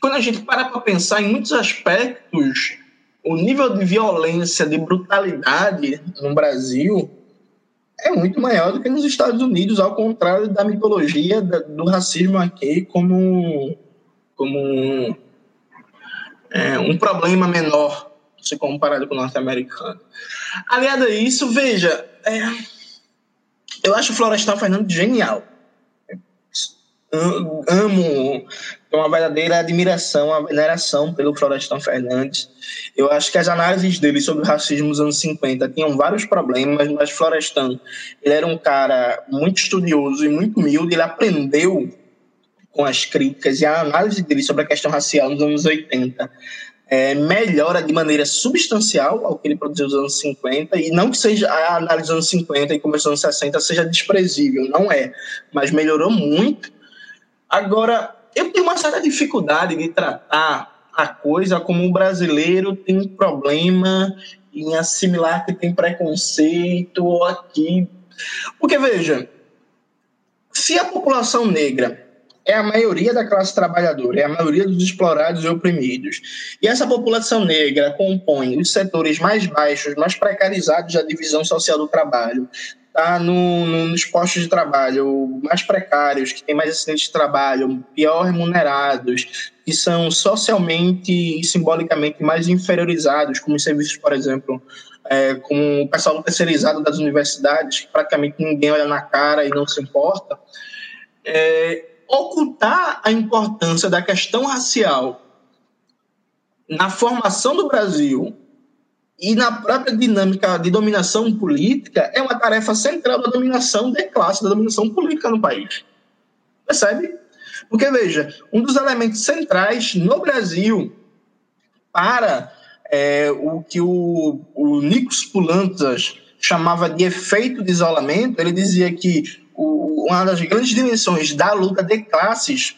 quando a gente para para pensar em muitos aspectos, o nível de violência, de brutalidade no Brasil é muito maior do que nos Estados Unidos, ao contrário da mitologia do racismo aqui como, como é, um problema menor se comparado com o norte-americano. Aliado a isso, veja, é, eu acho o Florestal Fernando genial amo, uma verdadeira admiração, uma veneração pelo Florestan Fernandes. Eu acho que as análises dele sobre o racismo nos anos 50 tinham vários problemas, mas Florestan, ele era um cara muito estudioso e muito humilde, ele aprendeu com as críticas e a análise dele sobre a questão racial nos anos 80 é, melhora de maneira substancial ao que ele produziu nos anos 50, e não que seja a análise dos anos 50 e começo dos anos 60 seja desprezível, não é, mas melhorou muito Agora, eu tenho uma certa dificuldade de tratar a coisa como o brasileiro tem um problema em assimilar que tem preconceito aqui. Porque, veja, se a população negra é a maioria da classe trabalhadora, é a maioria dos explorados e oprimidos, e essa população negra compõe os setores mais baixos, mais precarizados da divisão social do trabalho, está no, no, nos postos de trabalho mais precários, que têm mais acidentes de trabalho, pior remunerados, que são socialmente e simbolicamente mais inferiorizados, como os serviços, por exemplo, é, com o pessoal terceirizado das universidades, que praticamente ninguém olha na cara e não se importa, é, ocultar a importância da questão racial na formação do Brasil e na própria dinâmica de dominação política é uma tarefa central da dominação de classe, da dominação política no país. Percebe? Porque, veja, um dos elementos centrais no Brasil para é, o que o, o Nikos Poulantzas chamava de efeito de isolamento, ele dizia que o, uma das grandes dimensões da luta de classes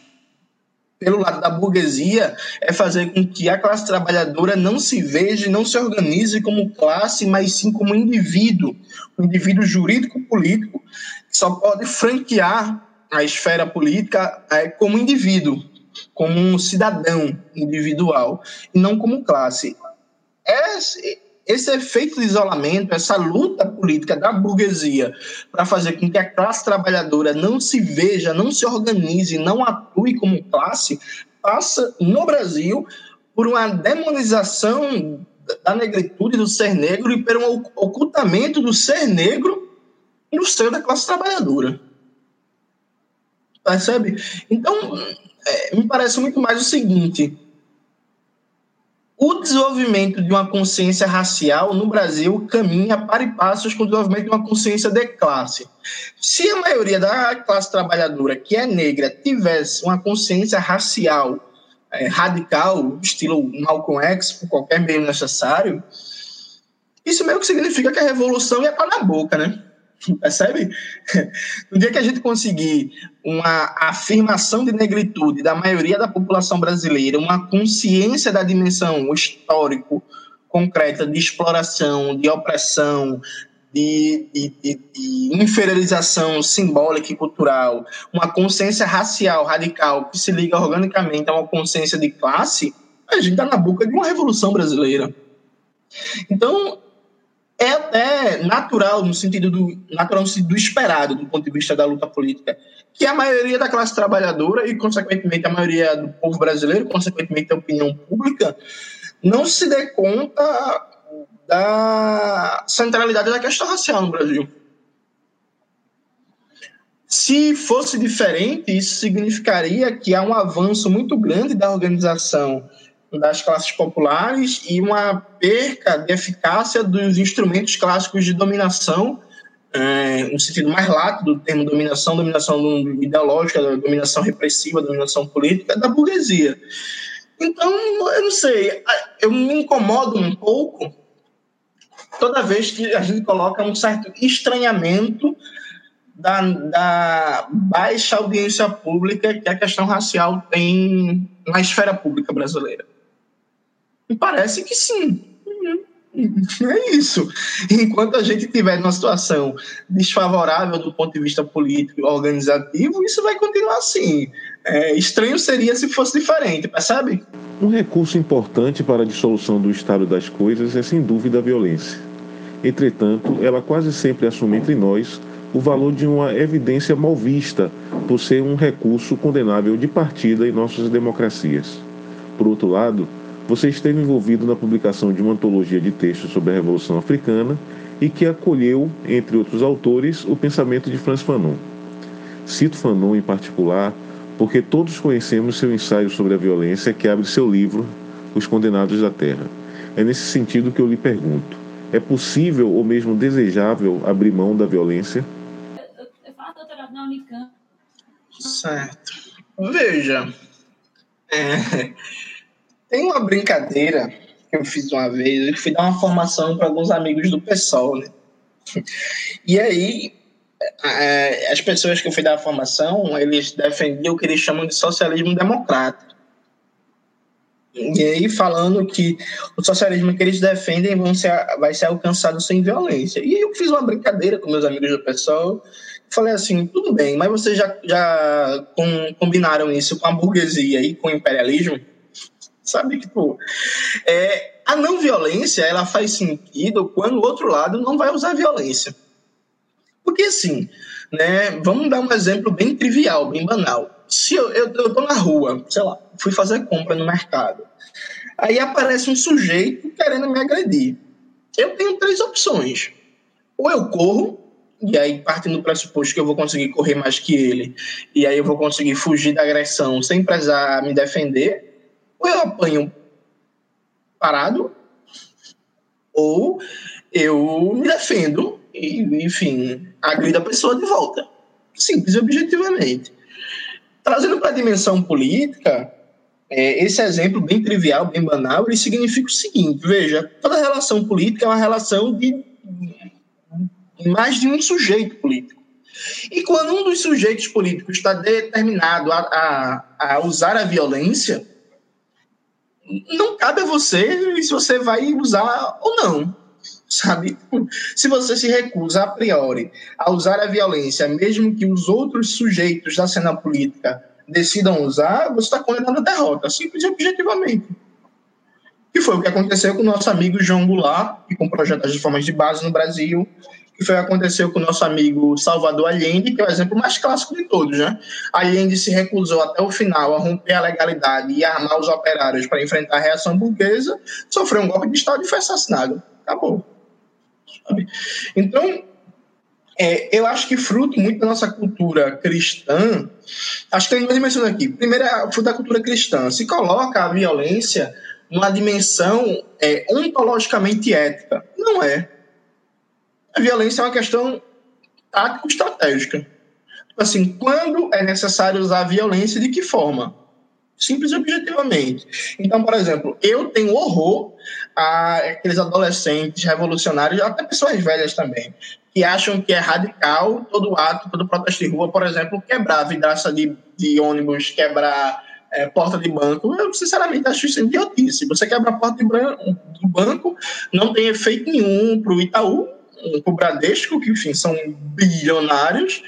pelo lado da burguesia, é fazer com que a classe trabalhadora não se veja não se organize como classe, mas sim como indivíduo, um indivíduo jurídico-político, que só pode franquear a esfera política é, como indivíduo, como um cidadão individual, e não como classe. Esse, esse efeito de isolamento, essa luta política da burguesia para fazer com que a classe trabalhadora não se veja, não se organize, não atue como classe, passa no Brasil por uma demonização da negritude do ser negro e por um ocultamento do ser negro no seio da classe trabalhadora. Percebe? Então, é, me parece muito mais o seguinte o desenvolvimento de uma consciência racial no Brasil caminha para e passos com o desenvolvimento de uma consciência de classe. Se a maioria da classe trabalhadora que é negra tivesse uma consciência racial é, radical, estilo Malcolm X, por qualquer meio necessário, isso meio que significa que a revolução ia para na boca, né? Percebe? No dia que a gente conseguir uma afirmação de negritude da maioria da população brasileira, uma consciência da dimensão histórico concreta de exploração, de opressão, de, de, de, de, inferiorização simbólica e cultural, uma consciência racial radical que se liga organicamente a uma consciência de classe, a gente está na boca de uma revolução brasileira. Então, é até natural no sentido do natural no sentido do esperado do ponto de vista da luta política que a maioria da classe trabalhadora e consequentemente a maioria do povo brasileiro consequentemente a opinião pública não se dê conta da centralidade da questão racial no Brasil. Se fosse diferente isso significaria que há um avanço muito grande da organização das classes populares e uma perca de eficácia dos instrumentos clássicos de dominação, é, no sentido mais lato do termo dominação, dominação ideológica, dominação repressiva, dominação política, da burguesia. Então, eu não sei, eu me incomodo um pouco toda vez que a gente coloca um certo estranhamento da, da, baixa audiência pública que a questão racial tem na esfera pública brasileira. Me parece que sim. É isso. Enquanto a gente tiver numa situação desfavorável do ponto de vista político e organizativo, isso vai continuar assim. É, estranho seria se fosse diferente, percebe? Um recurso importante para a dissolução do estado das coisas é sem dúvida a violência. Entretanto, ela quase sempre assume entre nós o valor de uma evidência mal vista por ser um recurso condenável de partida em nossas democracias. Por outro lado, você esteve envolvido na publicação de uma antologia de textos sobre a Revolução Africana e que acolheu, entre outros autores, o pensamento de Franz Fanon. Cito Fanon em particular porque todos conhecemos seu ensaio sobre a violência que abre seu livro Os Condenados da Terra. É nesse sentido que eu lhe pergunto: é possível ou mesmo desejável abrir mão da violência? Eu faço doutorado na Unicamp. Certo. Veja, é, tem uma brincadeira que eu fiz uma vez, eu fui dar uma formação para alguns amigos do PSOL, né? E aí, é, as pessoas que eu fui dar a formação, eles defendiam o que eles chamam de socialismo democrata. E aí, falando que o socialismo que eles defendem vão ser, vai ser alcançado sem violência. E eu fiz uma brincadeira com meus amigos do PSOL, falei assim, tudo bem, mas vocês já, já com, combinaram isso com a burguesia e com o imperialismo? Sabe? Tipo, é, a não violência ela faz sentido quando o outro lado não vai usar violência. Porque assim, né, vamos dar um exemplo bem trivial, bem banal. Se eu, eu, eu tô na rua, sei lá, fui fazer compra no mercado, aí aparece um sujeito querendo me agredir. Eu tenho três opções. Ou eu corro, e aí partindo do pressuposto que eu vou conseguir correr mais que ele, e aí eu vou conseguir fugir da agressão sem precisar me defender, ou eu apanho parado, ou eu me defendo e, enfim, agrido a pessoa de volta. Simples e objetivamente. Trazendo para a dimensão política, é, esse exemplo bem trivial, bem banal, ele significa o seguinte: veja, toda relação política é uma relação de mais de um sujeito político. E quando um dos sujeitos políticos está determinado a, a, a usar a violência, não cabe a você se você vai usar ou não, sabe? Se você se recusa a priori a usar a violência, mesmo que os outros sujeitos da cena política decidam usar, você está condenado à derrota, simples e objetivamente. Que foi o que aconteceu com o nosso amigo João Goulart, que com projetos de formas de base no Brasil, que foi o que aconteceu com o nosso amigo Salvador Allende, que é o exemplo mais clássico de todos, né? Allende se recusou até o final a romper a legalidade e armar os operários para enfrentar a reação burguesa, sofreu um golpe de Estado e foi assassinado. Acabou. Sabe? Então, é, eu acho que fruto muito da nossa cultura cristã, acho que tem duas dimensões aqui. Primeiro, é fruto da cultura cristã. Se coloca a violência numa dimensão é, ontologicamente ética. Não é a violência é uma questão tático-estratégica. Tipo assim, quando é necessário usar a violência, de que forma? Simples e objetivamente. Então, por exemplo, eu tenho horror a aqueles adolescentes revolucionários, até pessoas velhas também, que acham que é radical todo ato, todo protesto de rua, por exemplo, quebrar vidraça de, de ônibus, quebrar é, porta de banco, eu sinceramente acho isso idiotice. Você quebra a porta do banco, não tem efeito nenhum para o Itaú, para o Bradesco, que enfim são bilionários,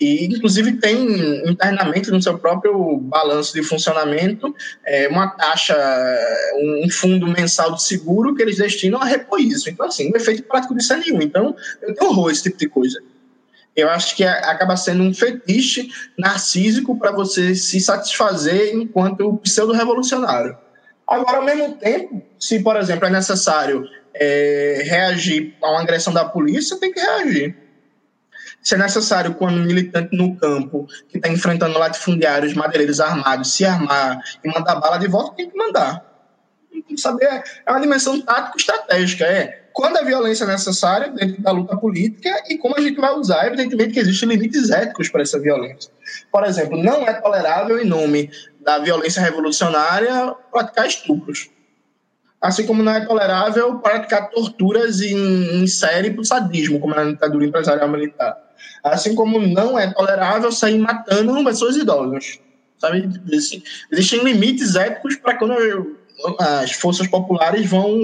e inclusive tem internamente no seu próprio balanço de funcionamento é, uma taxa, um fundo mensal de seguro que eles destinam a repor isso. Então, assim, o efeito prático disso é nenhum. Então, eu tenho horror esse tipo de coisa. Eu acho que é, acaba sendo um fetiche narcísico para você se satisfazer enquanto pseudo-revolucionário. Agora, ao mesmo tempo, se, por exemplo, é necessário é, reagir a uma agressão da polícia, tem que reagir. Se é necessário, quando um militante no campo que está enfrentando latifundiários, madeireiros armados, se armar e mandar bala de volta, tem que mandar. Tem que saber, é uma dimensão tático-estratégica. É quando a violência é necessária dentro da luta política e como a gente vai usar. Evidentemente que existem limites éticos para essa violência. Por exemplo, não é tolerável, em nome da violência revolucionária, praticar estupros. Assim como não é tolerável praticar torturas em, em série por sadismo, como na ditadura empresarial militar. Assim como não é tolerável sair matando pessoas idosas. Sabe? Existem limites éticos para quando as forças populares vão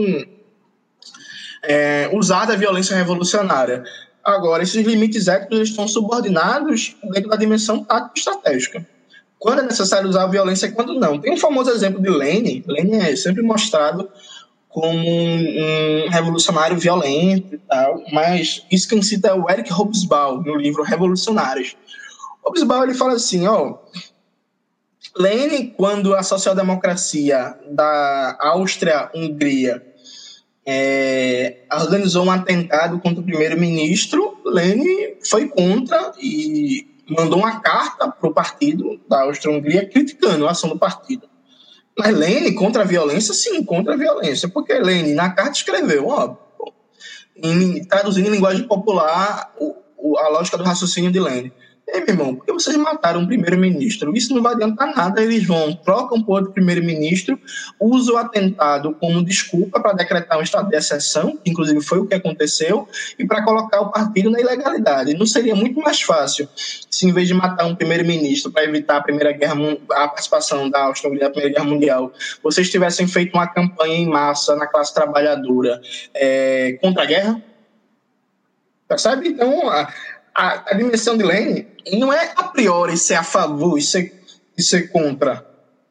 é, usar da violência revolucionária. Agora, esses limites éticos estão subordinados dentro da dimensão tático-estratégica. Quando é necessário usar a violência quando não. Tem um famoso exemplo de Lenin. Lenin é sempre mostrado como um, um, revolucionário violento e tal, mas isso quem cita é o Eric Hobsbawm no livro Revolucionários. Hobsbawm ele fala assim, ó, Lenin, quando a social-democracia da Áustria-Hungria é, organizou um atentado contra o primeiro-ministro, Lenin foi contra e mandou uma carta para o partido da Áustria-Hungria criticando a ação do partido. Mas Lênin contra a violência, sim, contra a violência, porque Lênin na carta escreveu, ó, em, traduzindo em linguagem popular o, o, a lógica do raciocínio de Lênin. Ei, meu irmão, por que vocês mataram o primeiro-ministro? Isso não vai adiantar nada. Eles vão, trocam por outro primeiro-ministro, usam o atentado como desculpa para decretar um estado de exceção, que inclusive foi o que aconteceu, e para colocar o partido na ilegalidade. Não seria muito mais fácil se, em vez de matar um primeiro-ministro para evitar a Primeira Guerra, a participação da Áustria na Primeira Guerra Mundial, vocês tivessem feito uma campanha em massa na classe trabalhadora é, contra a guerra? Percebe? Então, a, a dimensão de Lane não é a priori ser a favor e ser, e ser contra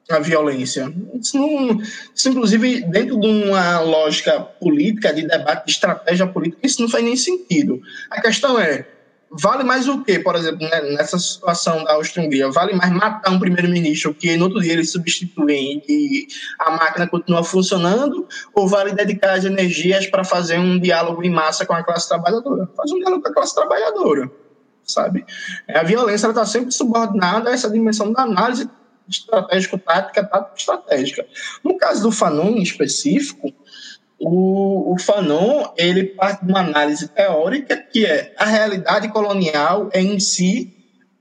a violência. Isso, não, isso, inclusive, dentro de uma lógica política, de debate de estratégia política, isso não faz nem sentido. A questão é, vale mais o quê, por exemplo, né, nessa situação da Áustria-Hungria? Vale mais matar um primeiro-ministro que no outro dia eles substituem e a máquina continua funcionando? Ou vale dedicar as energias para fazer um diálogo em massa com a classe trabalhadora? Faz um diálogo com a classe trabalhadora, sabe? A violência está sempre subordinada a essa dimensão da análise estratégico-tática, tático-estratégica. No caso do Fanon, em específico, o, o Fanon ele parte de uma análise teórica que é a realidade colonial é em si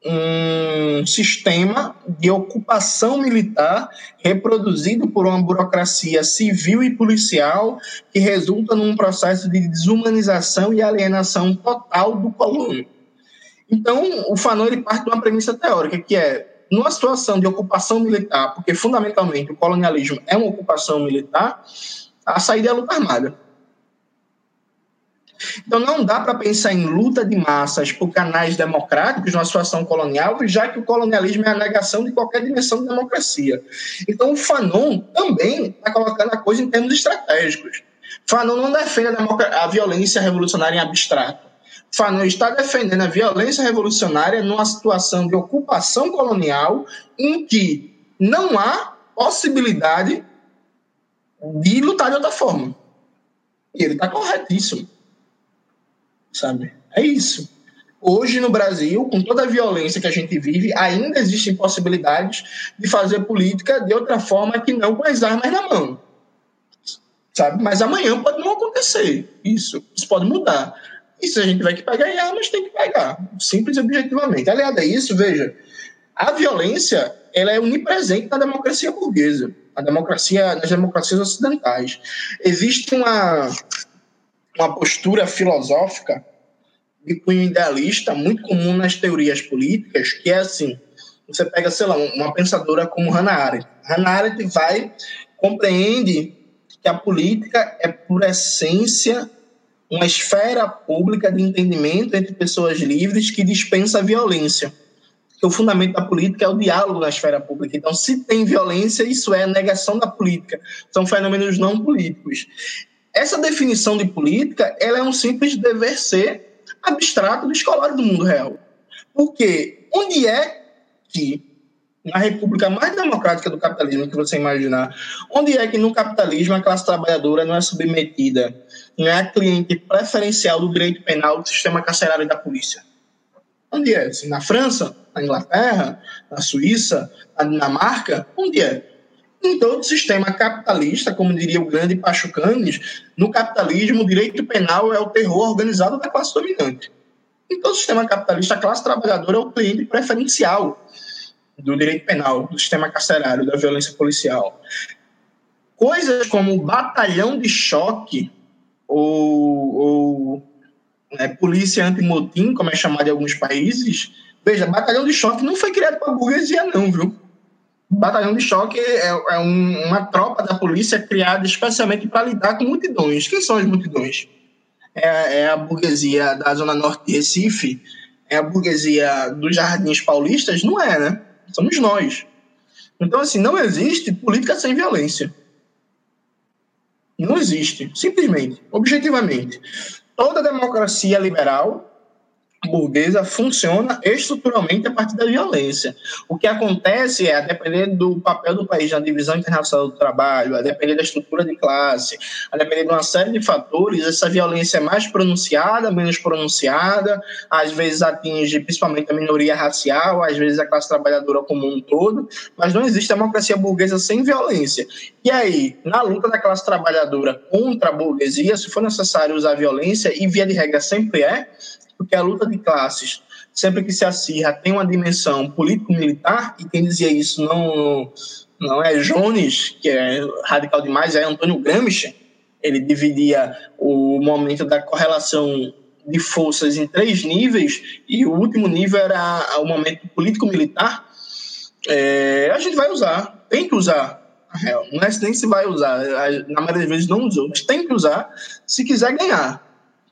um sistema de ocupação militar reproduzido por uma burocracia civil e policial que resulta num processo de desumanização e alienação total do colono. Então, o Fanon ele parte de uma premissa teórica que é numa situação de ocupação militar, porque fundamentalmente o colonialismo é uma ocupação militar, a saída é a luta armada. Então não dá para pensar em luta de massas por canais democráticos numa situação colonial, já que o colonialismo é a negação de qualquer dimensão de democracia. Então o Fanon também está colocando a coisa em termos estratégicos. Fanon não defende a, a violência revolucionária em abstrato. Fanon está defendendo a violência revolucionária numa situação de ocupação colonial em que não há possibilidade de lutar de outra forma. E ele está corretíssimo. Sabe? É isso. Hoje no Brasil, com toda a violência que a gente vive, ainda existem possibilidades de fazer política de outra forma que não com as armas na mão. Sabe? Mas amanhã pode não acontecer. Isso, isso pode mudar. E se a gente tiver que pegar em armas, tem que pegar. Simples e objetivamente. Aliado a isso, veja, a violência ela é onipresente na democracia burguesa a democracia, nas democracias ocidentais. Existe uma, uma postura filosófica de cunho idealista muito comum nas teorias políticas, que é assim, Você pega, sei lá, uma pensadora como Hannah Arendt. Hannah Arendt vai, compreende que a política é, por essência, uma esfera pública de entendimento entre pessoas livres que dispensa a violência. Porque o fundamento da política é o diálogo na esfera pública. Então, se tem violência, isso é negação da política. São fenômenos não políticos. Essa definição de política ela é um simples dever ser abstrato do escolar do mundo real. Porque onde é que na república mais democrática do capitalismo que você imaginar, onde é que no capitalismo a classe trabalhadora não é submetida, não é a cliente preferencial do direito penal do sistema carcerário da polícia? Onde é? Assim, na França, na Inglaterra, na Suíça, na Dinamarca? Onde é? Em todo sistema capitalista, como diria o grande Pachucanes, no capitalismo o direito penal é o terror organizado da classe dominante. Em todo sistema capitalista, a classe trabalhadora é o cliente preferencial do direito penal, do sistema carcerário, da violência policial. Coisas como batalhão de choque ou, ou né, polícia antimotim, como é chamado em alguns países. Veja, batalhão de choque não foi criado para burguesia, não, viu? Batalhão de choque é, é um, uma tropa da polícia criada especialmente para lidar com multidões. Quem são as multidões? É, é, a burguesia da Zona Norte de Recife? É a burguesia dos Jardins Paulistas? Não é, né? somos nós. Então, assim, não existe política sem violência. Não existe, simplesmente, objetivamente. Toda democracia liberal burguesa funciona estruturalmente a partir da violência. O que acontece é, a depender do papel do país na divisão internacional do trabalho, a depender da estrutura de classe, a depender de uma série de fatores, essa violência é mais pronunciada, menos pronunciada, às vezes atinge principalmente a minoria racial, às vezes a classe trabalhadora como um todo, mas não existe democracia burguesa sem violência. E aí, na luta da classe trabalhadora contra a burguesia, se for necessário usar violência, e via de regra sempre é, porque a luta de classes, sempre que se acirra, tem uma dimensão político-militar, e quem dizia isso não, não é Jones, que é radical demais, é Antônio Gramsci, ele dividia o momento da correlação de forças em três níveis, e o último nível era o momento político-militar, é, a gente vai usar, tem que usar. Não é nem se vai usar, na maioria das vezes não usou, mas tem que usar se quiser ganhar.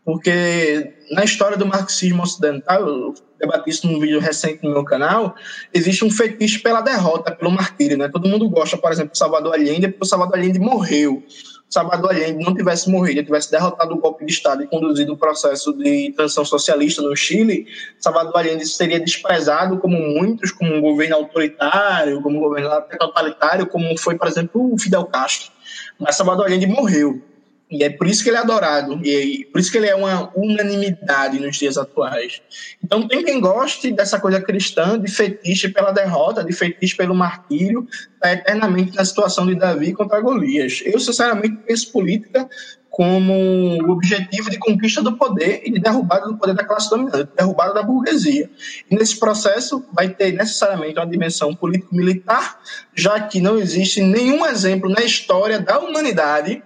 Porque na história do marxismo ocidental, eu debati isso num vídeo recente no meu canal, existe um fetiche pela derrota, pelo martírio. Né? Todo mundo gosta, por exemplo, de Salvador Allende, porque o Salvador Allende morreu. Salvador Allende não tivesse morrido, tivesse derrotado o golpe de Estado e conduzido o processo de transição socialista no Chile, Salvador Allende seria desprezado como muitos, como um governo autoritário, como um governo totalitário, como foi, por exemplo, o Fidel Castro. Mas Salvador Allende morreu. E é por isso que ele é adorado, e é por isso que ele é uma unanimidade nos dias atuais. Então, tem quem goste dessa coisa cristã, de fetiche pela derrota, de fetiche pelo martírio, está eternamente na situação de Davi contra Golias. Eu, sinceramente, penso política como objetivo de conquista do poder e de derrubada do poder da classe dominante, derrubada da burguesia. E nesse processo vai ter necessariamente uma dimensão político-militar, já que não existe nenhum exemplo na história da humanidade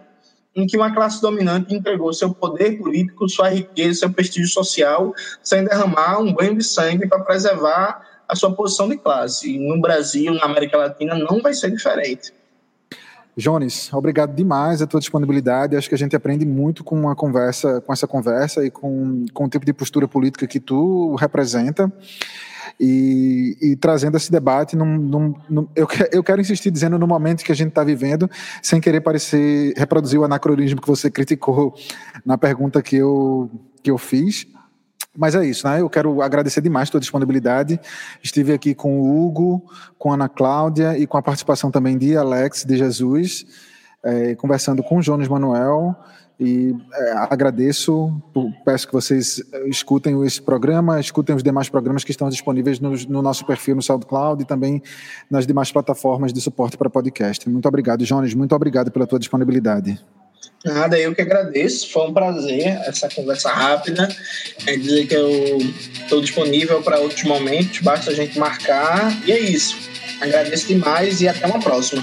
em que uma classe dominante entregou seu poder político, sua riqueza, seu prestígio social, sem derramar um banho de sangue para preservar a sua posição de classe. No Brasil, na América Latina, não vai ser diferente. Jones, obrigado demais a tua disponibilidade. Acho que a gente aprende muito com uma conversa, com essa conversa e com, com o tipo de postura política que tu representa e, e trazendo esse debate. Num, num, num, eu, eu quero insistir dizendo no momento que a gente está vivendo, sem querer parecer reproduzir o anacronismo que você criticou na pergunta que eu, que eu fiz. Mas é isso, né? Eu quero agradecer demais a tua disponibilidade. Estive aqui com o Hugo, com a Ana Cláudia e com a participação também de Alex de Jesus, é, conversando com o Jones Manuel. E é, agradeço, peço que vocês é, escutem esse programa, escutem os demais programas que estão disponíveis no, no, nosso perfil no SoundCloud e também nas demais plataformas de suporte para podcast. Muito obrigado, Jones, muito obrigado pela tua disponibilidade. Nada, eu que agradeço, foi um prazer essa conversa rápida. É dizer que eu estou disponível para outros momentos, basta a gente marcar. E é isso. Agradeço demais e até uma próxima.